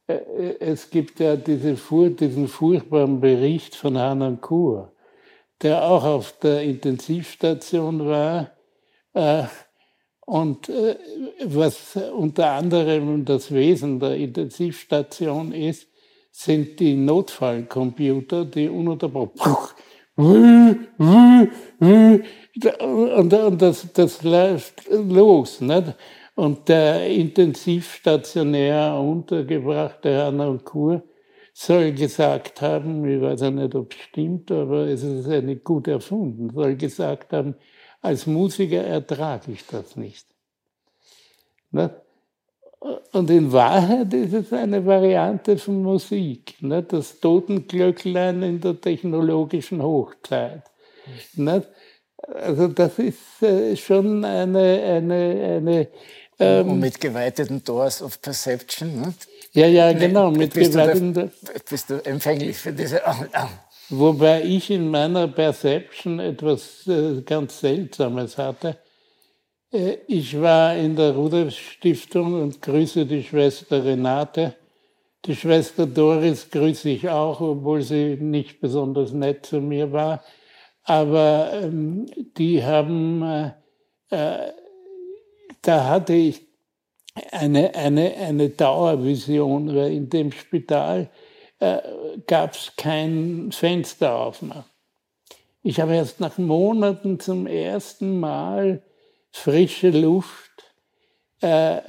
Äh, es gibt ja diese, diesen furchtbaren Bericht von Hanan Kur, der auch auf der Intensivstation war. Und was unter anderem das Wesen der Intensivstation ist, sind die Notfallcomputer, die ununterbrochen und, und das, das läuft los. Nicht? Und der intensivstationär untergebrachte Herr Kur soll gesagt haben, ich weiß auch nicht, ob es stimmt, aber es ist ja nicht gut erfunden, soll gesagt haben, als Musiker ertrage ich das nicht. nicht? Und in Wahrheit ist es eine Variante von Musik, ne? das Totenglöcklein in der technologischen Hochzeit. Ne? Also das ist äh, schon eine... eine, eine ähm, und mit geweiteten Doors of Perception. Ne? Ja, ja, genau. Mit bist, geweiteten du da, bist du empfänglich für diese... Wobei ich in meiner Perception etwas äh, ganz Seltsames hatte. Äh, ich war in der Rudolf Stiftung und grüße die Schwester Renate. Die Schwester Doris grüße ich auch, obwohl sie nicht besonders nett zu mir war. Aber ähm, die haben, äh, äh, da hatte ich eine, eine, eine Dauervision, weil in dem Spital äh, gab es kein Fenster aufmachen. Ich habe erst nach Monaten zum ersten Mal frische Luft äh, äh,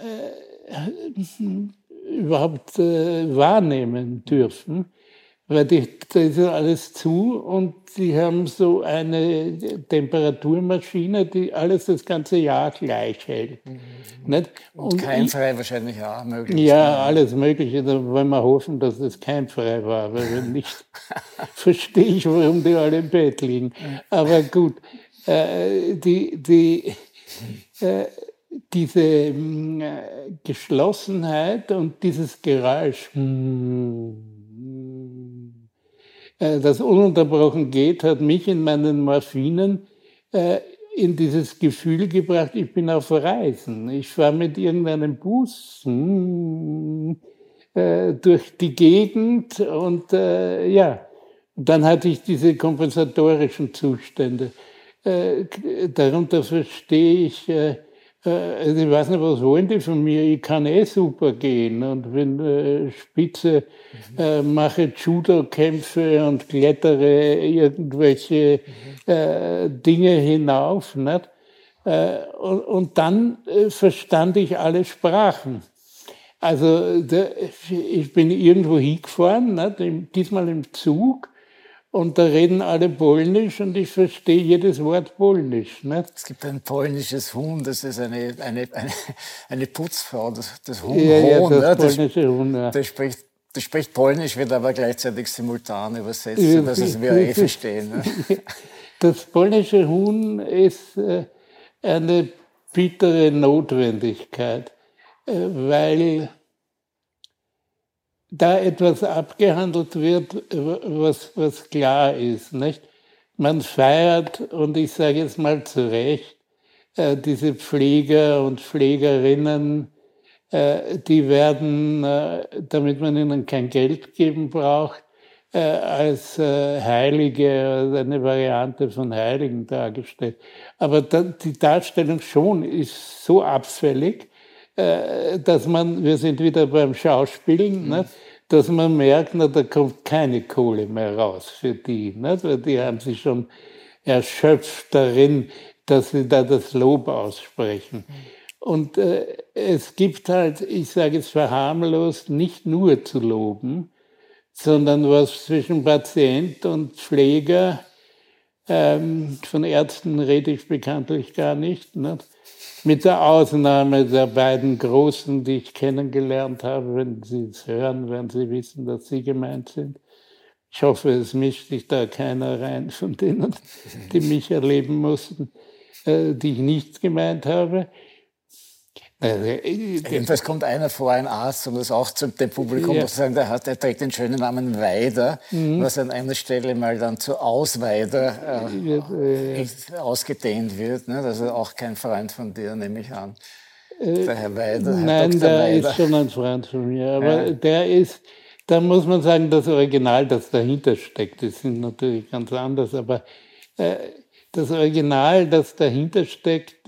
überhaupt äh, wahrnehmen dürfen, weil die, da ist alles zu und sie haben so eine Temperaturmaschine, die alles das ganze Jahr gleich hält. Mhm. Nicht? Und, und keimfrei wahrscheinlich auch möglich. Ja, alles Mögliche. Da wollen wir hoffen, dass es keimfrei war, weil wenn nicht, verstehe ich, warum die alle im Bett liegen. Aber gut, äh, die, die, äh, diese hm, äh, Geschlossenheit und dieses Geräusch, hm, äh, das ununterbrochen geht, hat mich in meinen Morphinen äh, in dieses Gefühl gebracht, ich bin auf Reisen. Ich fahre mit irgendeinem Bus hm, äh, durch die Gegend und äh, ja, dann hatte ich diese kompensatorischen Zustände. Äh, darunter verstehe ich, äh, ich weiß nicht, was wollen die von mir? Ich kann eh super gehen und bin äh, Spitze, mhm. äh, mache Judo-Kämpfe und klettere irgendwelche mhm. äh, Dinge hinauf. Nicht? Äh, und, und, dann äh, verstand ich alle Sprachen. Also der, ich bin irgendwo hingefahren, nicht? diesmal im Zug und da reden alle Polnisch und ich verstehe jedes Wort Polnisch. Nicht? Es gibt ein polnisches Huhn, das ist eine, eine, eine, eine Putzfrau, das, das Huhn. Ja, ja, das, ne? polnische Huhn, ja. Das spricht, das spricht Polnisch, wird aber gleichzeitig simultan übersetzt, ja, dass es wir eh verstehen. Ne? Das polnische Huhn ist äh, eine bittere Notwendigkeit, äh, weil da etwas abgehandelt wird, was, was klar ist. Nicht? Man feiert, und ich sage jetzt mal zu Recht, äh, diese Pfleger und Pflegerinnen, äh, die werden, äh, damit man ihnen kein Geld geben braucht, als Heilige, also eine Variante von Heiligen dargestellt. Aber die Darstellung schon ist so abfällig, dass man, wir sind wieder beim Schauspielen, mhm. ne, dass man merkt, na, da kommt keine Kohle mehr raus für die. Ne, weil die haben sich schon erschöpft darin, dass sie da das Lob aussprechen. Mhm. Und äh, es gibt halt, ich sage es verharmlost, nicht nur zu loben, sondern was zwischen Patient und Pfleger, ähm, von Ärzten rede ich bekanntlich gar nicht, nicht mit der Ausnahme der beiden Großen, die ich kennengelernt habe. Wenn Sie es hören, werden Sie wissen, dass Sie gemeint sind. Ich hoffe, es mischt sich da keiner rein von denen, die mich erleben mussten, äh, die ich nicht gemeint habe. Also, Jedenfalls kommt einer vor, ein Arzt, um das auch zum dem Publikum ja. zu sagen, der, hat, der trägt den schönen Namen Weider, mhm. was an einer Stelle mal dann zu Ausweider äh, äh, ausgedehnt wird. Ne? Das ist auch kein Freund von dir, nehme ich an. Äh, der Herr Weider. Nein, Dr. der Weider. ist schon ein Freund von mir. Aber ja. der ist, da muss man sagen, das Original, das dahinter steckt, das sind natürlich ganz anders. Aber äh, das Original, das dahinter steckt,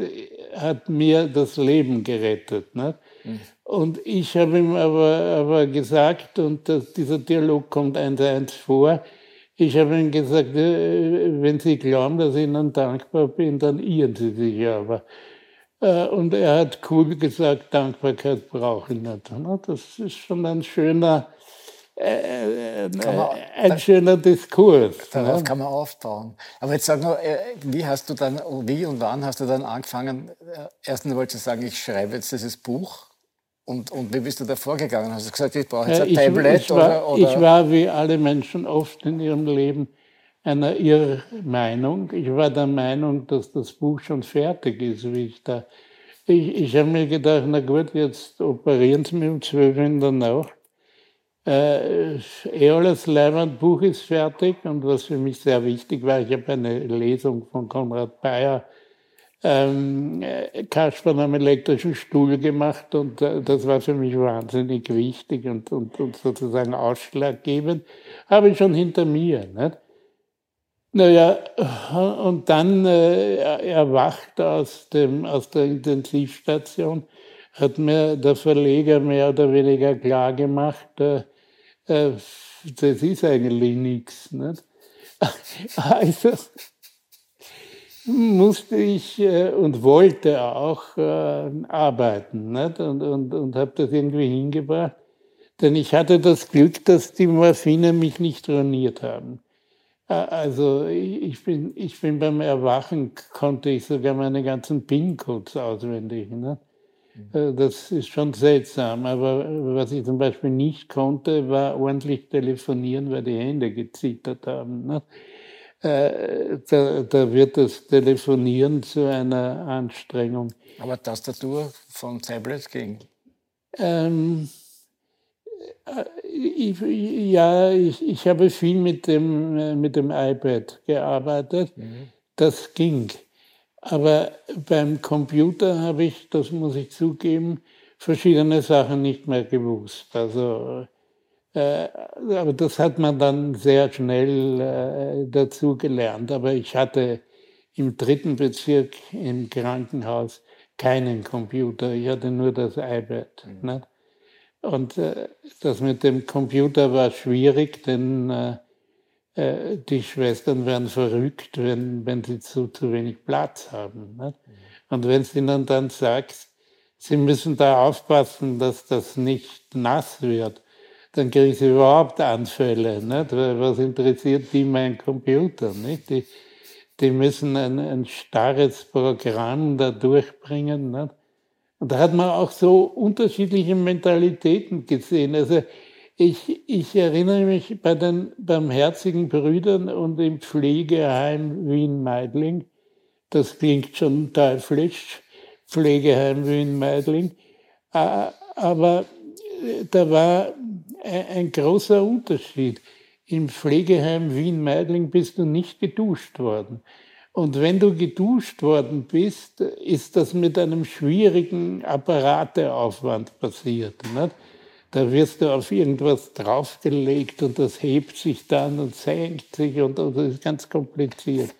hat mir das Leben gerettet. Ne? Mhm. Und ich habe ihm aber, aber gesagt, und das, dieser Dialog kommt eins eins vor, ich habe ihm gesagt, äh, wenn Sie glauben, dass ich Ihnen dankbar bin, dann irren Sie sich aber. Äh, und er hat cool gesagt, Dankbarkeit brauche ich nicht. Das ist schon ein schöner, äh, äh, man, ein schöner Diskurs. Darauf ne? kann man aufbauen. Aber jetzt sag nur, wie hast du dann, wie und wann hast du dann angefangen? Erstens wolltest du sagen, ich schreibe jetzt dieses Buch. Und, und wie bist du da vorgegangen? Hast du gesagt, ich brauche jetzt ein ich, Tablet? Ich war, oder, oder? ich war wie alle Menschen oft in ihrem Leben einer Irrmeinung. Ich war der Meinung, dass das Buch schon fertig ist, wie ich da. Ich, ich habe mir gedacht, na gut, jetzt operieren Sie mich um zwölf in der Nacht. Äh, Leimand Buch ist fertig und was für mich sehr wichtig war, ich habe eine Lesung von Konrad Bayer, ähm, Kasper am elektrischen Stuhl gemacht und äh, das war für mich wahnsinnig wichtig und, und, und sozusagen ausschlaggebend. Habe ich schon hinter mir. Nicht? Naja, und dann äh, erwacht aus, dem, aus der Intensivstation, hat mir der Verleger mehr oder weniger klar gemacht, äh, äh, das ist eigentlich nichts. Nicht? Also musste ich äh, und wollte auch äh, arbeiten nicht? und, und, und habe das irgendwie hingebracht. Denn ich hatte das Glück, dass die Morphine mich nicht ruiniert haben. Also ich bin, ich bin beim Erwachen, konnte ich sogar meine ganzen PIN-Codes auswendig. Ne? Äh, das ist schon seltsam. Aber was ich zum Beispiel nicht konnte, war ordentlich telefonieren, weil die Hände gezittert haben. Ne? Äh, da, da, wird das Telefonieren zu einer Anstrengung. Aber Tastatur von Tablet ging? Ähm, ich, ja, ich, ich habe viel mit dem, äh, mit dem iPad gearbeitet. Mhm. Das ging. Aber beim Computer habe ich, das muss ich zugeben, verschiedene Sachen nicht mehr gewusst. Also, äh, aber das hat man dann sehr schnell äh, dazu gelernt. Aber ich hatte im dritten Bezirk im Krankenhaus keinen Computer. Ich hatte nur das iPad. Mhm. Nicht? Und äh, das mit dem Computer war schwierig, denn äh, die Schwestern werden verrückt, wenn, wenn sie zu, zu wenig Platz haben. Nicht? Und wenn du ihnen dann sagst, sie müssen da aufpassen, dass das nicht nass wird, dann kriegen sie überhaupt Anfälle. Nicht? Was interessiert die mein Computer? Nicht? Die, die müssen ein, ein starres Programm da durchbringen. Nicht? Und da hat man auch so unterschiedliche Mentalitäten gesehen. Also ich, ich erinnere mich bei den barmherzigen Brüdern und im Pflegeheim Wien-Meidling, das klingt schon teuflisch, Pflegeheim Wien-Meidling, äh, aber äh, da war ein großer Unterschied. Im Pflegeheim Wien-Meidling bist du nicht geduscht worden. Und wenn du geduscht worden bist, ist das mit einem schwierigen Apparateaufwand passiert. Nicht? Da wirst du auf irgendwas draufgelegt und das hebt sich dann und senkt sich und, und das ist ganz kompliziert.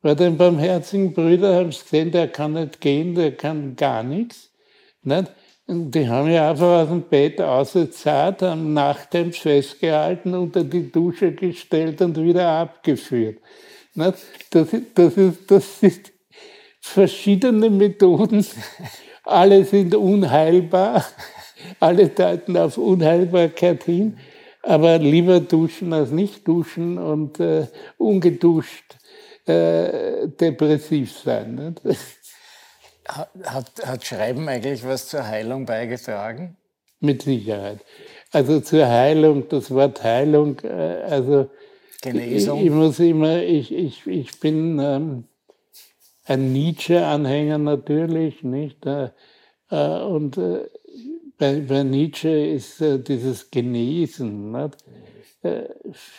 Bei den barmherzigen Brüdern haben sie gesehen, der kann nicht gehen, der kann gar nichts. Nicht? Die haben ja einfach aus dem Bett ausgezahlt, am Nachthemd festgehalten, unter die Dusche gestellt und wieder abgeführt. Das, das, ist, das sind verschiedene Methoden. Alle sind unheilbar. Alle deuten auf Unheilbarkeit hin. Aber lieber duschen als nicht duschen und äh, ungeduscht äh, depressiv sein. Nicht? Hat, hat Schreiben eigentlich was zur Heilung beigetragen? Mit Sicherheit. Also zur Heilung, das Wort Heilung, äh, also Genesung? Ich, ich muss immer, ich, ich, ich bin ähm, ein Nietzsche-Anhänger natürlich, nicht? Äh, Und bei, bei Nietzsche ist dieses Genesen. Nicht?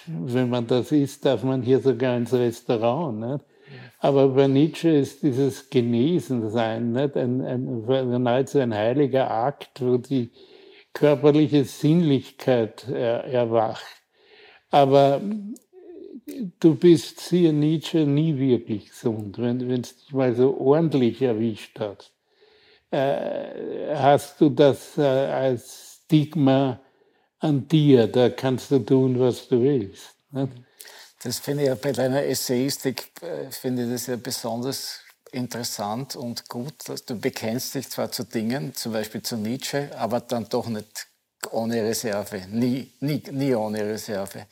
Wenn man das isst, darf man hier sogar ins Restaurant. Nicht? Aber bei Nietzsche ist dieses Genesensein nicht? Ein, ein, nahezu ein heiliger Akt, wo die körperliche Sinnlichkeit er, erwacht. Aber du bist, siehe Nietzsche, nie wirklich gesund, wenn es dich mal so ordentlich erwischt hat. Äh, hast du das äh, als Stigma an dir, da kannst du tun, was du willst. Nicht? Das finde ich ja bei deiner Essayistik, äh, finde ich das ja besonders interessant und gut. Du bekennst dich zwar zu Dingen, zum Beispiel zu Nietzsche, aber dann doch nicht ohne Reserve, nie, nie, nie ohne Reserve.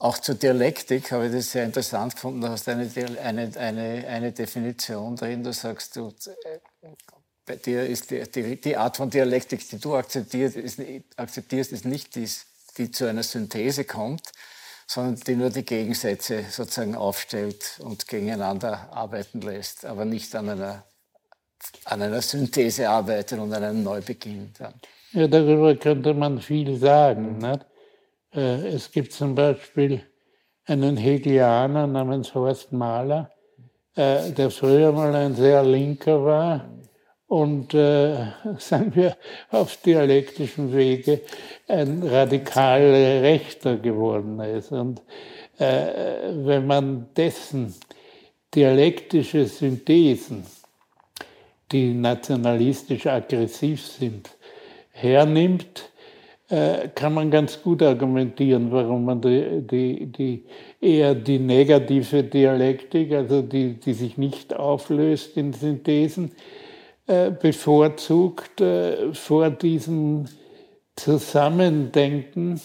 Auch zur Dialektik habe ich das sehr interessant gefunden. Du hast eine, eine, eine, eine Definition drin, du sagst, du, äh, bei dir ist die, die, die, Art von Dialektik, die du akzeptierst, ist, akzeptierst, ist nicht die, die zu einer Synthese kommt, sondern die nur die Gegensätze sozusagen aufstellt und gegeneinander arbeiten lässt, aber nicht an einer, an einer Synthese arbeitet und an einem Neubeginn. Dann. Ja, darüber könnte man viel sagen. Nicht? Äh, es gibt zum Beispiel einen Hegelianer namens Horst Mahler, äh, der früher mal ein sehr linker war und, äh, sagen wir, auf dialektischem Wege ein radikal Rechter geworden ist. Und äh, wenn man dessen dialektische Synthesen, die nationalistisch aggressiv sind, hernimmt, äh, kann man ganz gut argumentieren, warum man die, die, die eher die negative Dialektik, also die, die sich nicht auflöst in Synthesen, bevorzugt äh, vor diesem Zusammendenken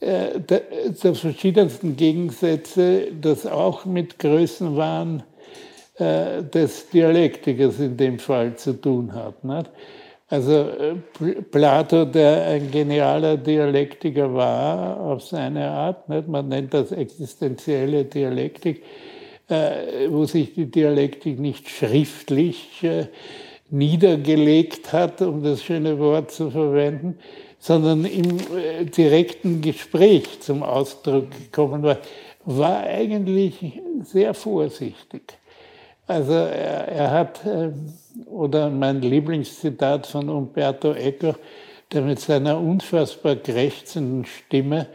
äh, der, verschiedensten Gegensätze, das auch mit Größenwahn des Dialektikers in dem Fall zu tun hat. Nicht? Also Plato, der ein genialer Dialektiker war auf seine Art, nicht? man nennt das existenzielle Dialektik, wo sich die Dialektik nicht schriftlich niedergelegt hat, um das schöne Wort zu verwenden, sondern im äh, direkten Gespräch zum Ausdruck gekommen war, war eigentlich sehr vorsichtig. Also er, er hat, äh, oder mein Lieblingszitat von Umberto Eco, der mit seiner unfassbar krächzenden Stimme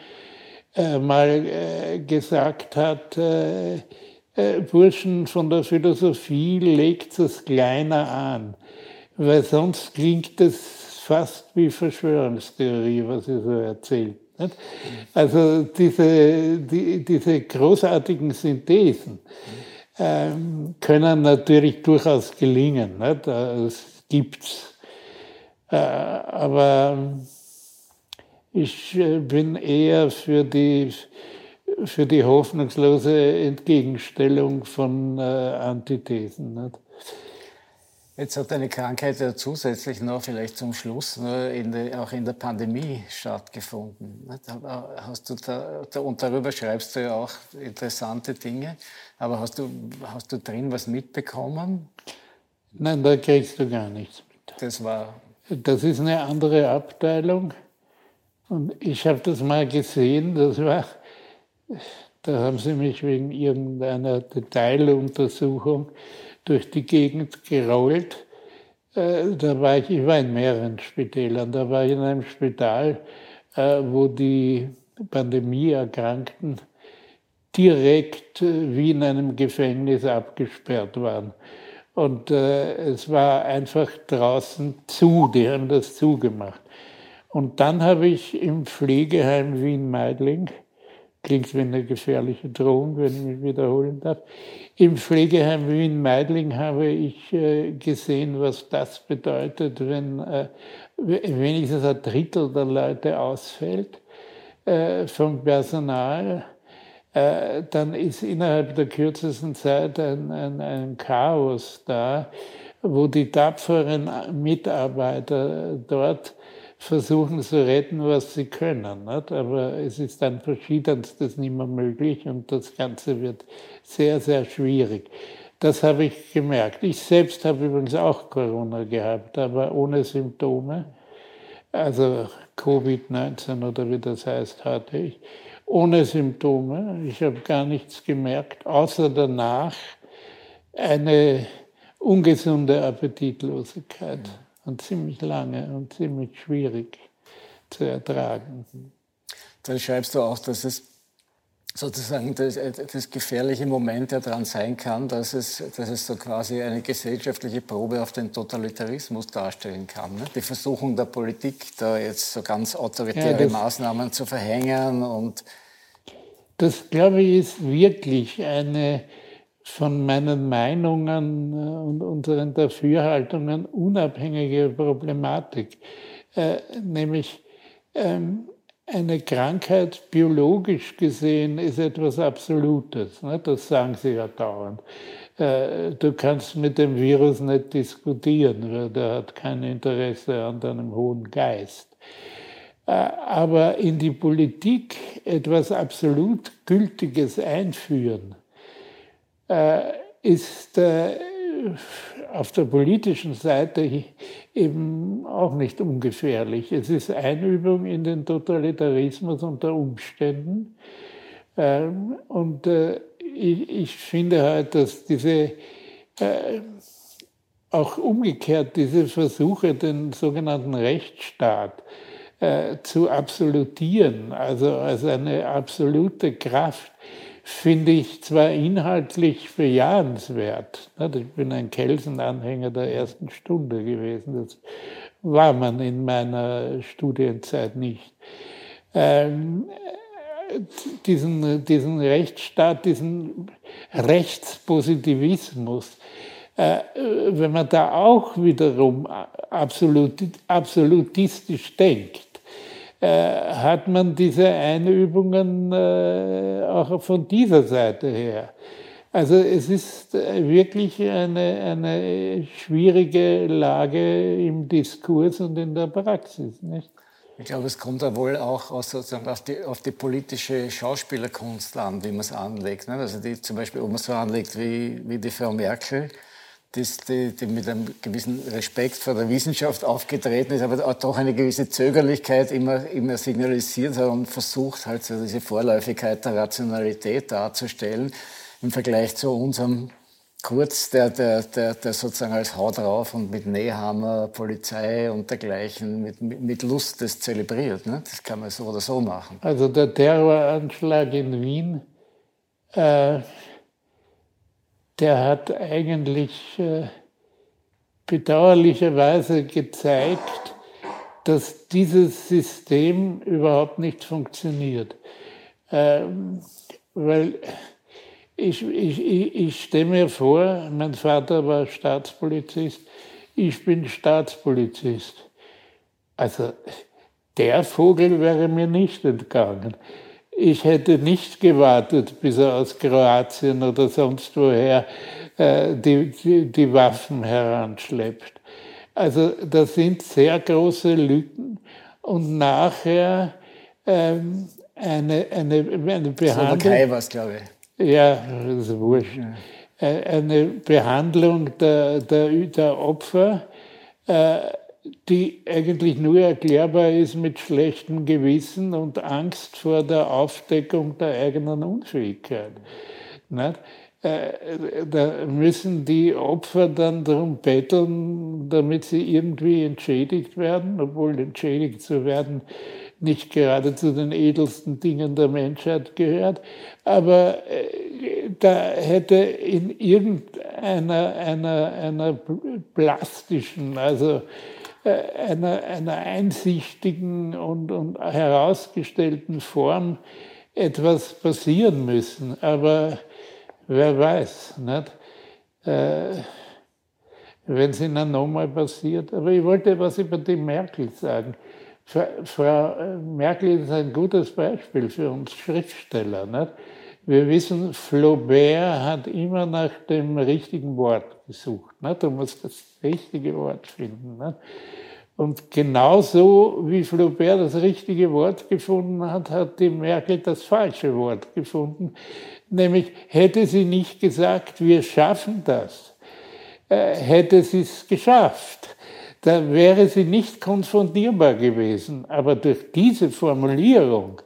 äh, mal gesagt hat, Burschen von der Philosophie legt es kleiner an weil sonst klingt es fast wie Verschwörungstheorie, was ihr so erzählt. Nicht? Also diese, die, diese großartigen Synthesen ähm, können natürlich durchaus gelingen. Nicht? Das gibt's. Äh, aber ich äh, bin eher für die, für die hoffnungslose Entgegenstellung von äh, Antithesen. Nicht? Jetzt hat eine Krankheit ja zusätzlich noch vielleicht zum Schluss nur in der, auch in der Pandemie stattgefunden. Hast du da, da, und darüber schreibst du ja auch interessante Dinge. Aber hast du, hast du drin was mitbekommen? Nein, da kriegst du gar nichts mit. Das war. Das ist eine andere Abteilung. Und ich habe das mal gesehen. Das war, da haben sie mich wegen irgendeiner Detailuntersuchung durch die Gegend gerollt. Äh, da war ich, ich war in mehreren Spitälern. Da war ich in einem Spital, äh, wo die Pandemieerkrankten direkt äh, wie in einem Gefängnis abgesperrt waren. Und es war einfach draußen zu, die haben das zugemacht. Und dann habe ich im Pflegeheim Wien-Meidling klingt wie eine gefährliche Drohung, wenn ich mich wiederholen darf. Im Pflegeheim Wien-Meidling habe ich äh, gesehen, was das bedeutet, wenn äh, wenigstens ein Drittel der Leute ausfällt äh, vom Personal. Dann ist innerhalb der kürzesten Zeit ein, ein, ein Chaos da, wo die tapferen Mitarbeiter dort versuchen zu retten, was sie können. Nicht? Aber es ist dann verschiedenstes nicht mehr möglich und das Ganze wird sehr, sehr schwierig. Das habe ich gemerkt. Ich selbst habe übrigens auch Corona gehabt, aber ohne Symptome. Also Covid-19 oder wie das heißt, hatte ich. Ohne Symptome. Ich habe gar nichts gemerkt, außer danach eine ungesunde Appetitlosigkeit. Und ziemlich lange und ziemlich schwierig zu ertragen. Dann schreibst du auch, dass es sozusagen das, das gefährliche Moment ja daran sein kann, dass es, dass es so quasi eine gesellschaftliche Probe auf den Totalitarismus darstellen kann. Ne? Die Versuchung der Politik, da jetzt so ganz autoritäre ja, Maßnahmen zu verhängen und das, glaube ich, ist wirklich eine von meinen Meinungen äh, und unseren Dafürhaltungen unabhängige Problematik, äh, nämlich ähm, eine Krankheit biologisch gesehen ist etwas Absolutes. Ne? Das sagen sie ja dauernd. Äh, du kannst mit dem Virus nicht diskutieren, weil der hat kein Interesse an deinem hohen Geist. Äh, aber in die Politik etwas absolut Gültiges einführen, ist auf der politischen Seite eben auch nicht ungefährlich. Es ist Einübung in den Totalitarismus unter Umständen. Ähm, und äh, ich finde halt, dass diese, äh, auch umgekehrt, diese Versuche, den sogenannten Rechtsstaat äh, zu absolutieren, also als eine absolute Kraft, finde ich zwar inhaltlich bejahenswert. Ich bin ein Kelsen-Anhänger der ersten Stunde gewesen. Das war man in meiner Studienzeit nicht. Ähm, diesen, diesen Rechtsstaat, diesen Rechtspositivismus, äh, wenn man da auch wiederum absolut, absolutistisch denkt, hat man diese Einübungen äh, auch von dieser Seite her. Also es ist äh, wirklich eine, eine schwierige Lage im Diskurs und in der Praxis. Nicht? Ich glaube, es kommt ja wohl auch sozusagen auf, die, auf die politische Schauspielerkunst an, wie man es anlegt. Ne? Also die, zum Beispiel, ob man es so anlegt wie, wie die Frau Merkel, das, die, die mit einem gewissen Respekt vor der Wissenschaft aufgetreten ist, aber doch eine gewisse Zögerlichkeit immer, immer signalisiert hat und versucht halt so diese Vorläufigkeit der Rationalität darzustellen im Vergleich zu unserem Kurz, der, der, der, der sozusagen als Haut drauf und mit Nähhammer, Polizei und dergleichen mit, mit Lust das zelebriert. Ne? Das kann man so oder so machen. Also der Terroranschlag in Wien äh, der hat eigentlich äh, bedauerlicherweise gezeigt, dass dieses System überhaupt nicht funktioniert. Ähm, weil ich, ich, ich, ich stelle mir vor, mein Vater war Staatspolizist, ich bin Staatspolizist. Also der Vogel wäre mir nicht entgangen. Ich hätte nicht gewartet, bis er aus Kroatien oder sonst woher äh, die, die, die Waffen heranschleppt. Also das sind sehr große Lücken und nachher ähm, eine, eine, eine Behandlung. Slowakei war glaube ich. Ja, das ist wurscht. Äh, eine Behandlung der, der, der Opfer. Äh, die eigentlich nur erklärbar ist mit schlechtem Gewissen und Angst vor der Aufdeckung der eigenen Unfähigkeit. Nicht? Äh, da müssen die Opfer dann darum betteln, damit sie irgendwie entschädigt werden, obwohl entschädigt zu werden nicht gerade zu den edelsten Dingen der Menschheit gehört. Aber äh, da hätte in irgendeiner einer, einer plastischen, also einer, einer einsichtigen und, und herausgestellten Form etwas passieren müssen. Aber wer weiß, nicht? Äh, wenn es ihnen nochmal passiert. Aber ich wollte was über die Merkel sagen. Frau Merkel ist ein gutes Beispiel für uns Schriftsteller. Nicht? Wir wissen, Flaubert hat immer nach dem richtigen Wort gesucht. Nicht? Musst das richtige Wort finden. Nicht? Und genauso wie Flaubert das richtige Wort gefunden hat, hat die Merkel das falsche Wort gefunden. Nämlich hätte sie nicht gesagt, wir schaffen das, äh, hätte sie es geschafft. Da wäre sie nicht konfrontierbar gewesen. Aber durch diese Formulierung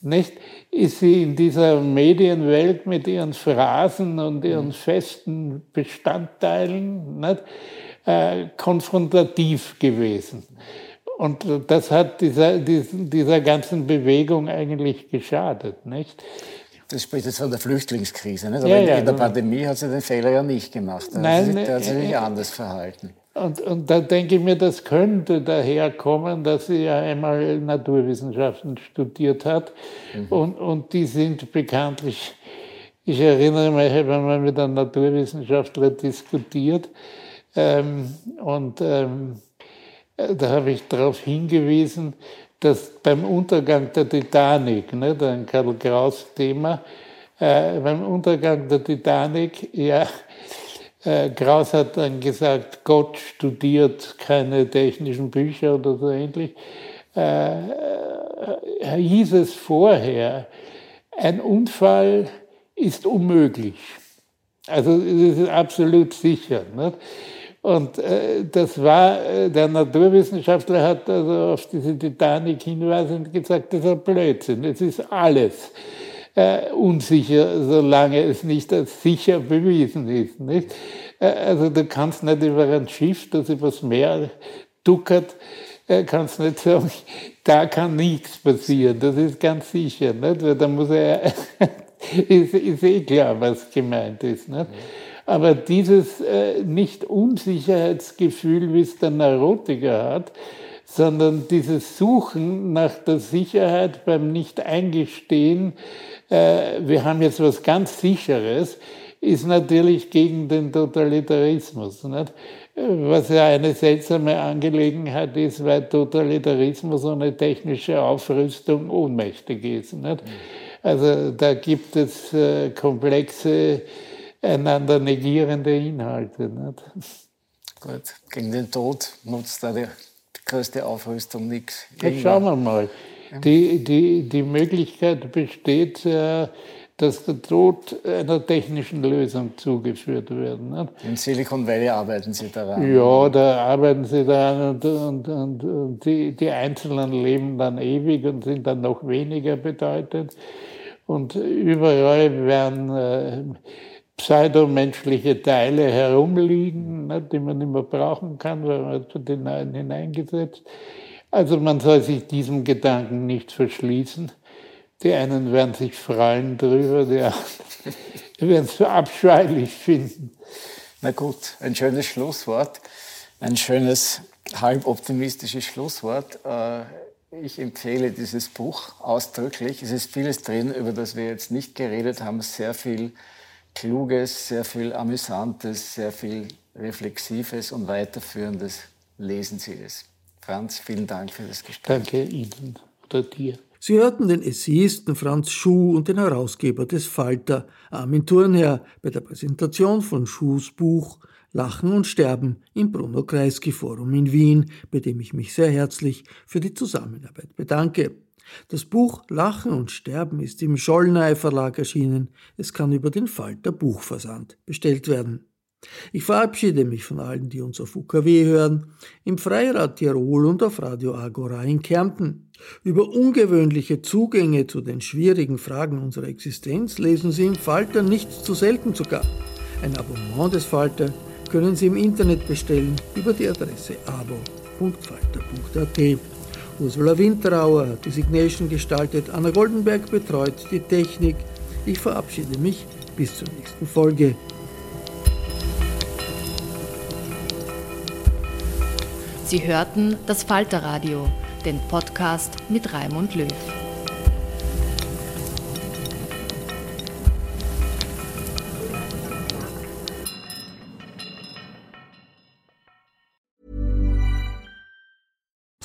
nicht, ist sie in dieser Medienwelt mit ihren Phrasen und ihren festen Bestandteilen nicht, äh, konfrontativ gewesen. Und das hat dieser, dieser ganzen Bewegung eigentlich geschadet. Nicht? Das spricht jetzt von der Flüchtlingskrise. Nicht? Aber ja, in, ja, in der Pandemie hat sie den Fehler ja nicht gemacht. Also Nein, da hat sie sich äh, anders verhalten. Und, und da denke ich mir, das könnte daher kommen, dass sie ja einmal Naturwissenschaften studiert hat. Mhm. Und, und die sind bekanntlich, ich erinnere mich, ich habe einmal mit einem Naturwissenschaftler diskutiert. Ähm, und ähm, da habe ich darauf hingewiesen, dass beim Untergang der Titanic, ne, ein Karl Kraus-Thema, äh, beim Untergang der Titanic, ja, äh, Kraus hat dann gesagt, Gott studiert keine technischen Bücher oder so ähnlich. Äh, äh, hieß es vorher, ein Unfall ist unmöglich. Also es ist absolut sicher. Nicht? Und äh, das war, äh, der Naturwissenschaftler hat also auf diese Titanic hinweisend gesagt, das ist ein Blödsinn, es ist alles äh, unsicher, solange es nicht als sicher bewiesen ist. Nicht? Äh, also du kannst nicht über ein Schiff, das übers Meer duckert, äh, kannst nicht sagen, da kann nichts passieren, das ist ganz sicher. Nicht? Weil da muss er, ist, ist eh klar, was gemeint ist. Nicht? Aber dieses äh, nicht Unsicherheitsgefühl, wie es der Neurotiker hat, sondern dieses Suchen nach der Sicherheit beim Nicht-Eingestehen, äh, wir haben jetzt was ganz Sicheres, ist natürlich gegen den Totalitarismus. Nicht? Was ja eine seltsame Angelegenheit ist, weil Totalitarismus ohne technische Aufrüstung ohnmächtig ist. Nicht? Also da gibt es äh, komplexe, einander negierende Inhalte. Nicht? Gut, gegen den Tod nutzt da die größte Aufrüstung nichts. Schauen wir mal. Die, die, die Möglichkeit besteht, äh, dass der Tod einer technischen Lösung zugeführt wird. Nicht? Im Silicon Valley arbeiten Sie daran. Ja, da arbeiten Sie daran und, und, und, und die, die Einzelnen leben dann ewig und sind dann noch weniger bedeutend. Und überall werden äh, pseudomenschliche Teile herumliegen, nicht, die man nicht mehr brauchen kann, weil man hat den neuen hineingesetzt. Also man soll sich diesem Gedanken nicht verschließen. Die einen werden sich freuen drüber, die anderen werden es abscheulich finden. Na gut, ein schönes Schlusswort, ein schönes halb optimistisches Schlusswort. Äh, ich empfehle dieses Buch ausdrücklich. Es ist vieles drin, über das wir jetzt nicht geredet haben. Sehr viel Kluges, sehr viel Amüsantes, sehr viel Reflexives und Weiterführendes. Lesen Sie es. Franz, vielen Dank für das Gespräch. Danke Ihnen oder dir. Sie hörten den Essayisten Franz Schuh und den Herausgeber des Falter, Armin Thurnherr, bei der Präsentation von Schuhs Buch Lachen und Sterben im Bruno Kreisky Forum in Wien, bei dem ich mich sehr herzlich für die Zusammenarbeit bedanke. Das Buch Lachen und Sterben ist im Schollnei Verlag erschienen. Es kann über den Falter Buchversand bestellt werden. Ich verabschiede mich von allen, die uns auf UKW hören, im Freirad Tirol und auf Radio Agora in Kärnten. Über ungewöhnliche Zugänge zu den schwierigen Fragen unserer Existenz lesen Sie im Falter nicht zu selten sogar. Ein Abonnement des Falter können Sie im Internet bestellen über die Adresse abo.falter.at. Ursula Winterauer hat die Signation gestaltet, Anna Goldenberg betreut die Technik. Ich verabschiede mich bis zur nächsten Folge. Sie hörten das Falterradio, den Podcast mit Raimund Löw.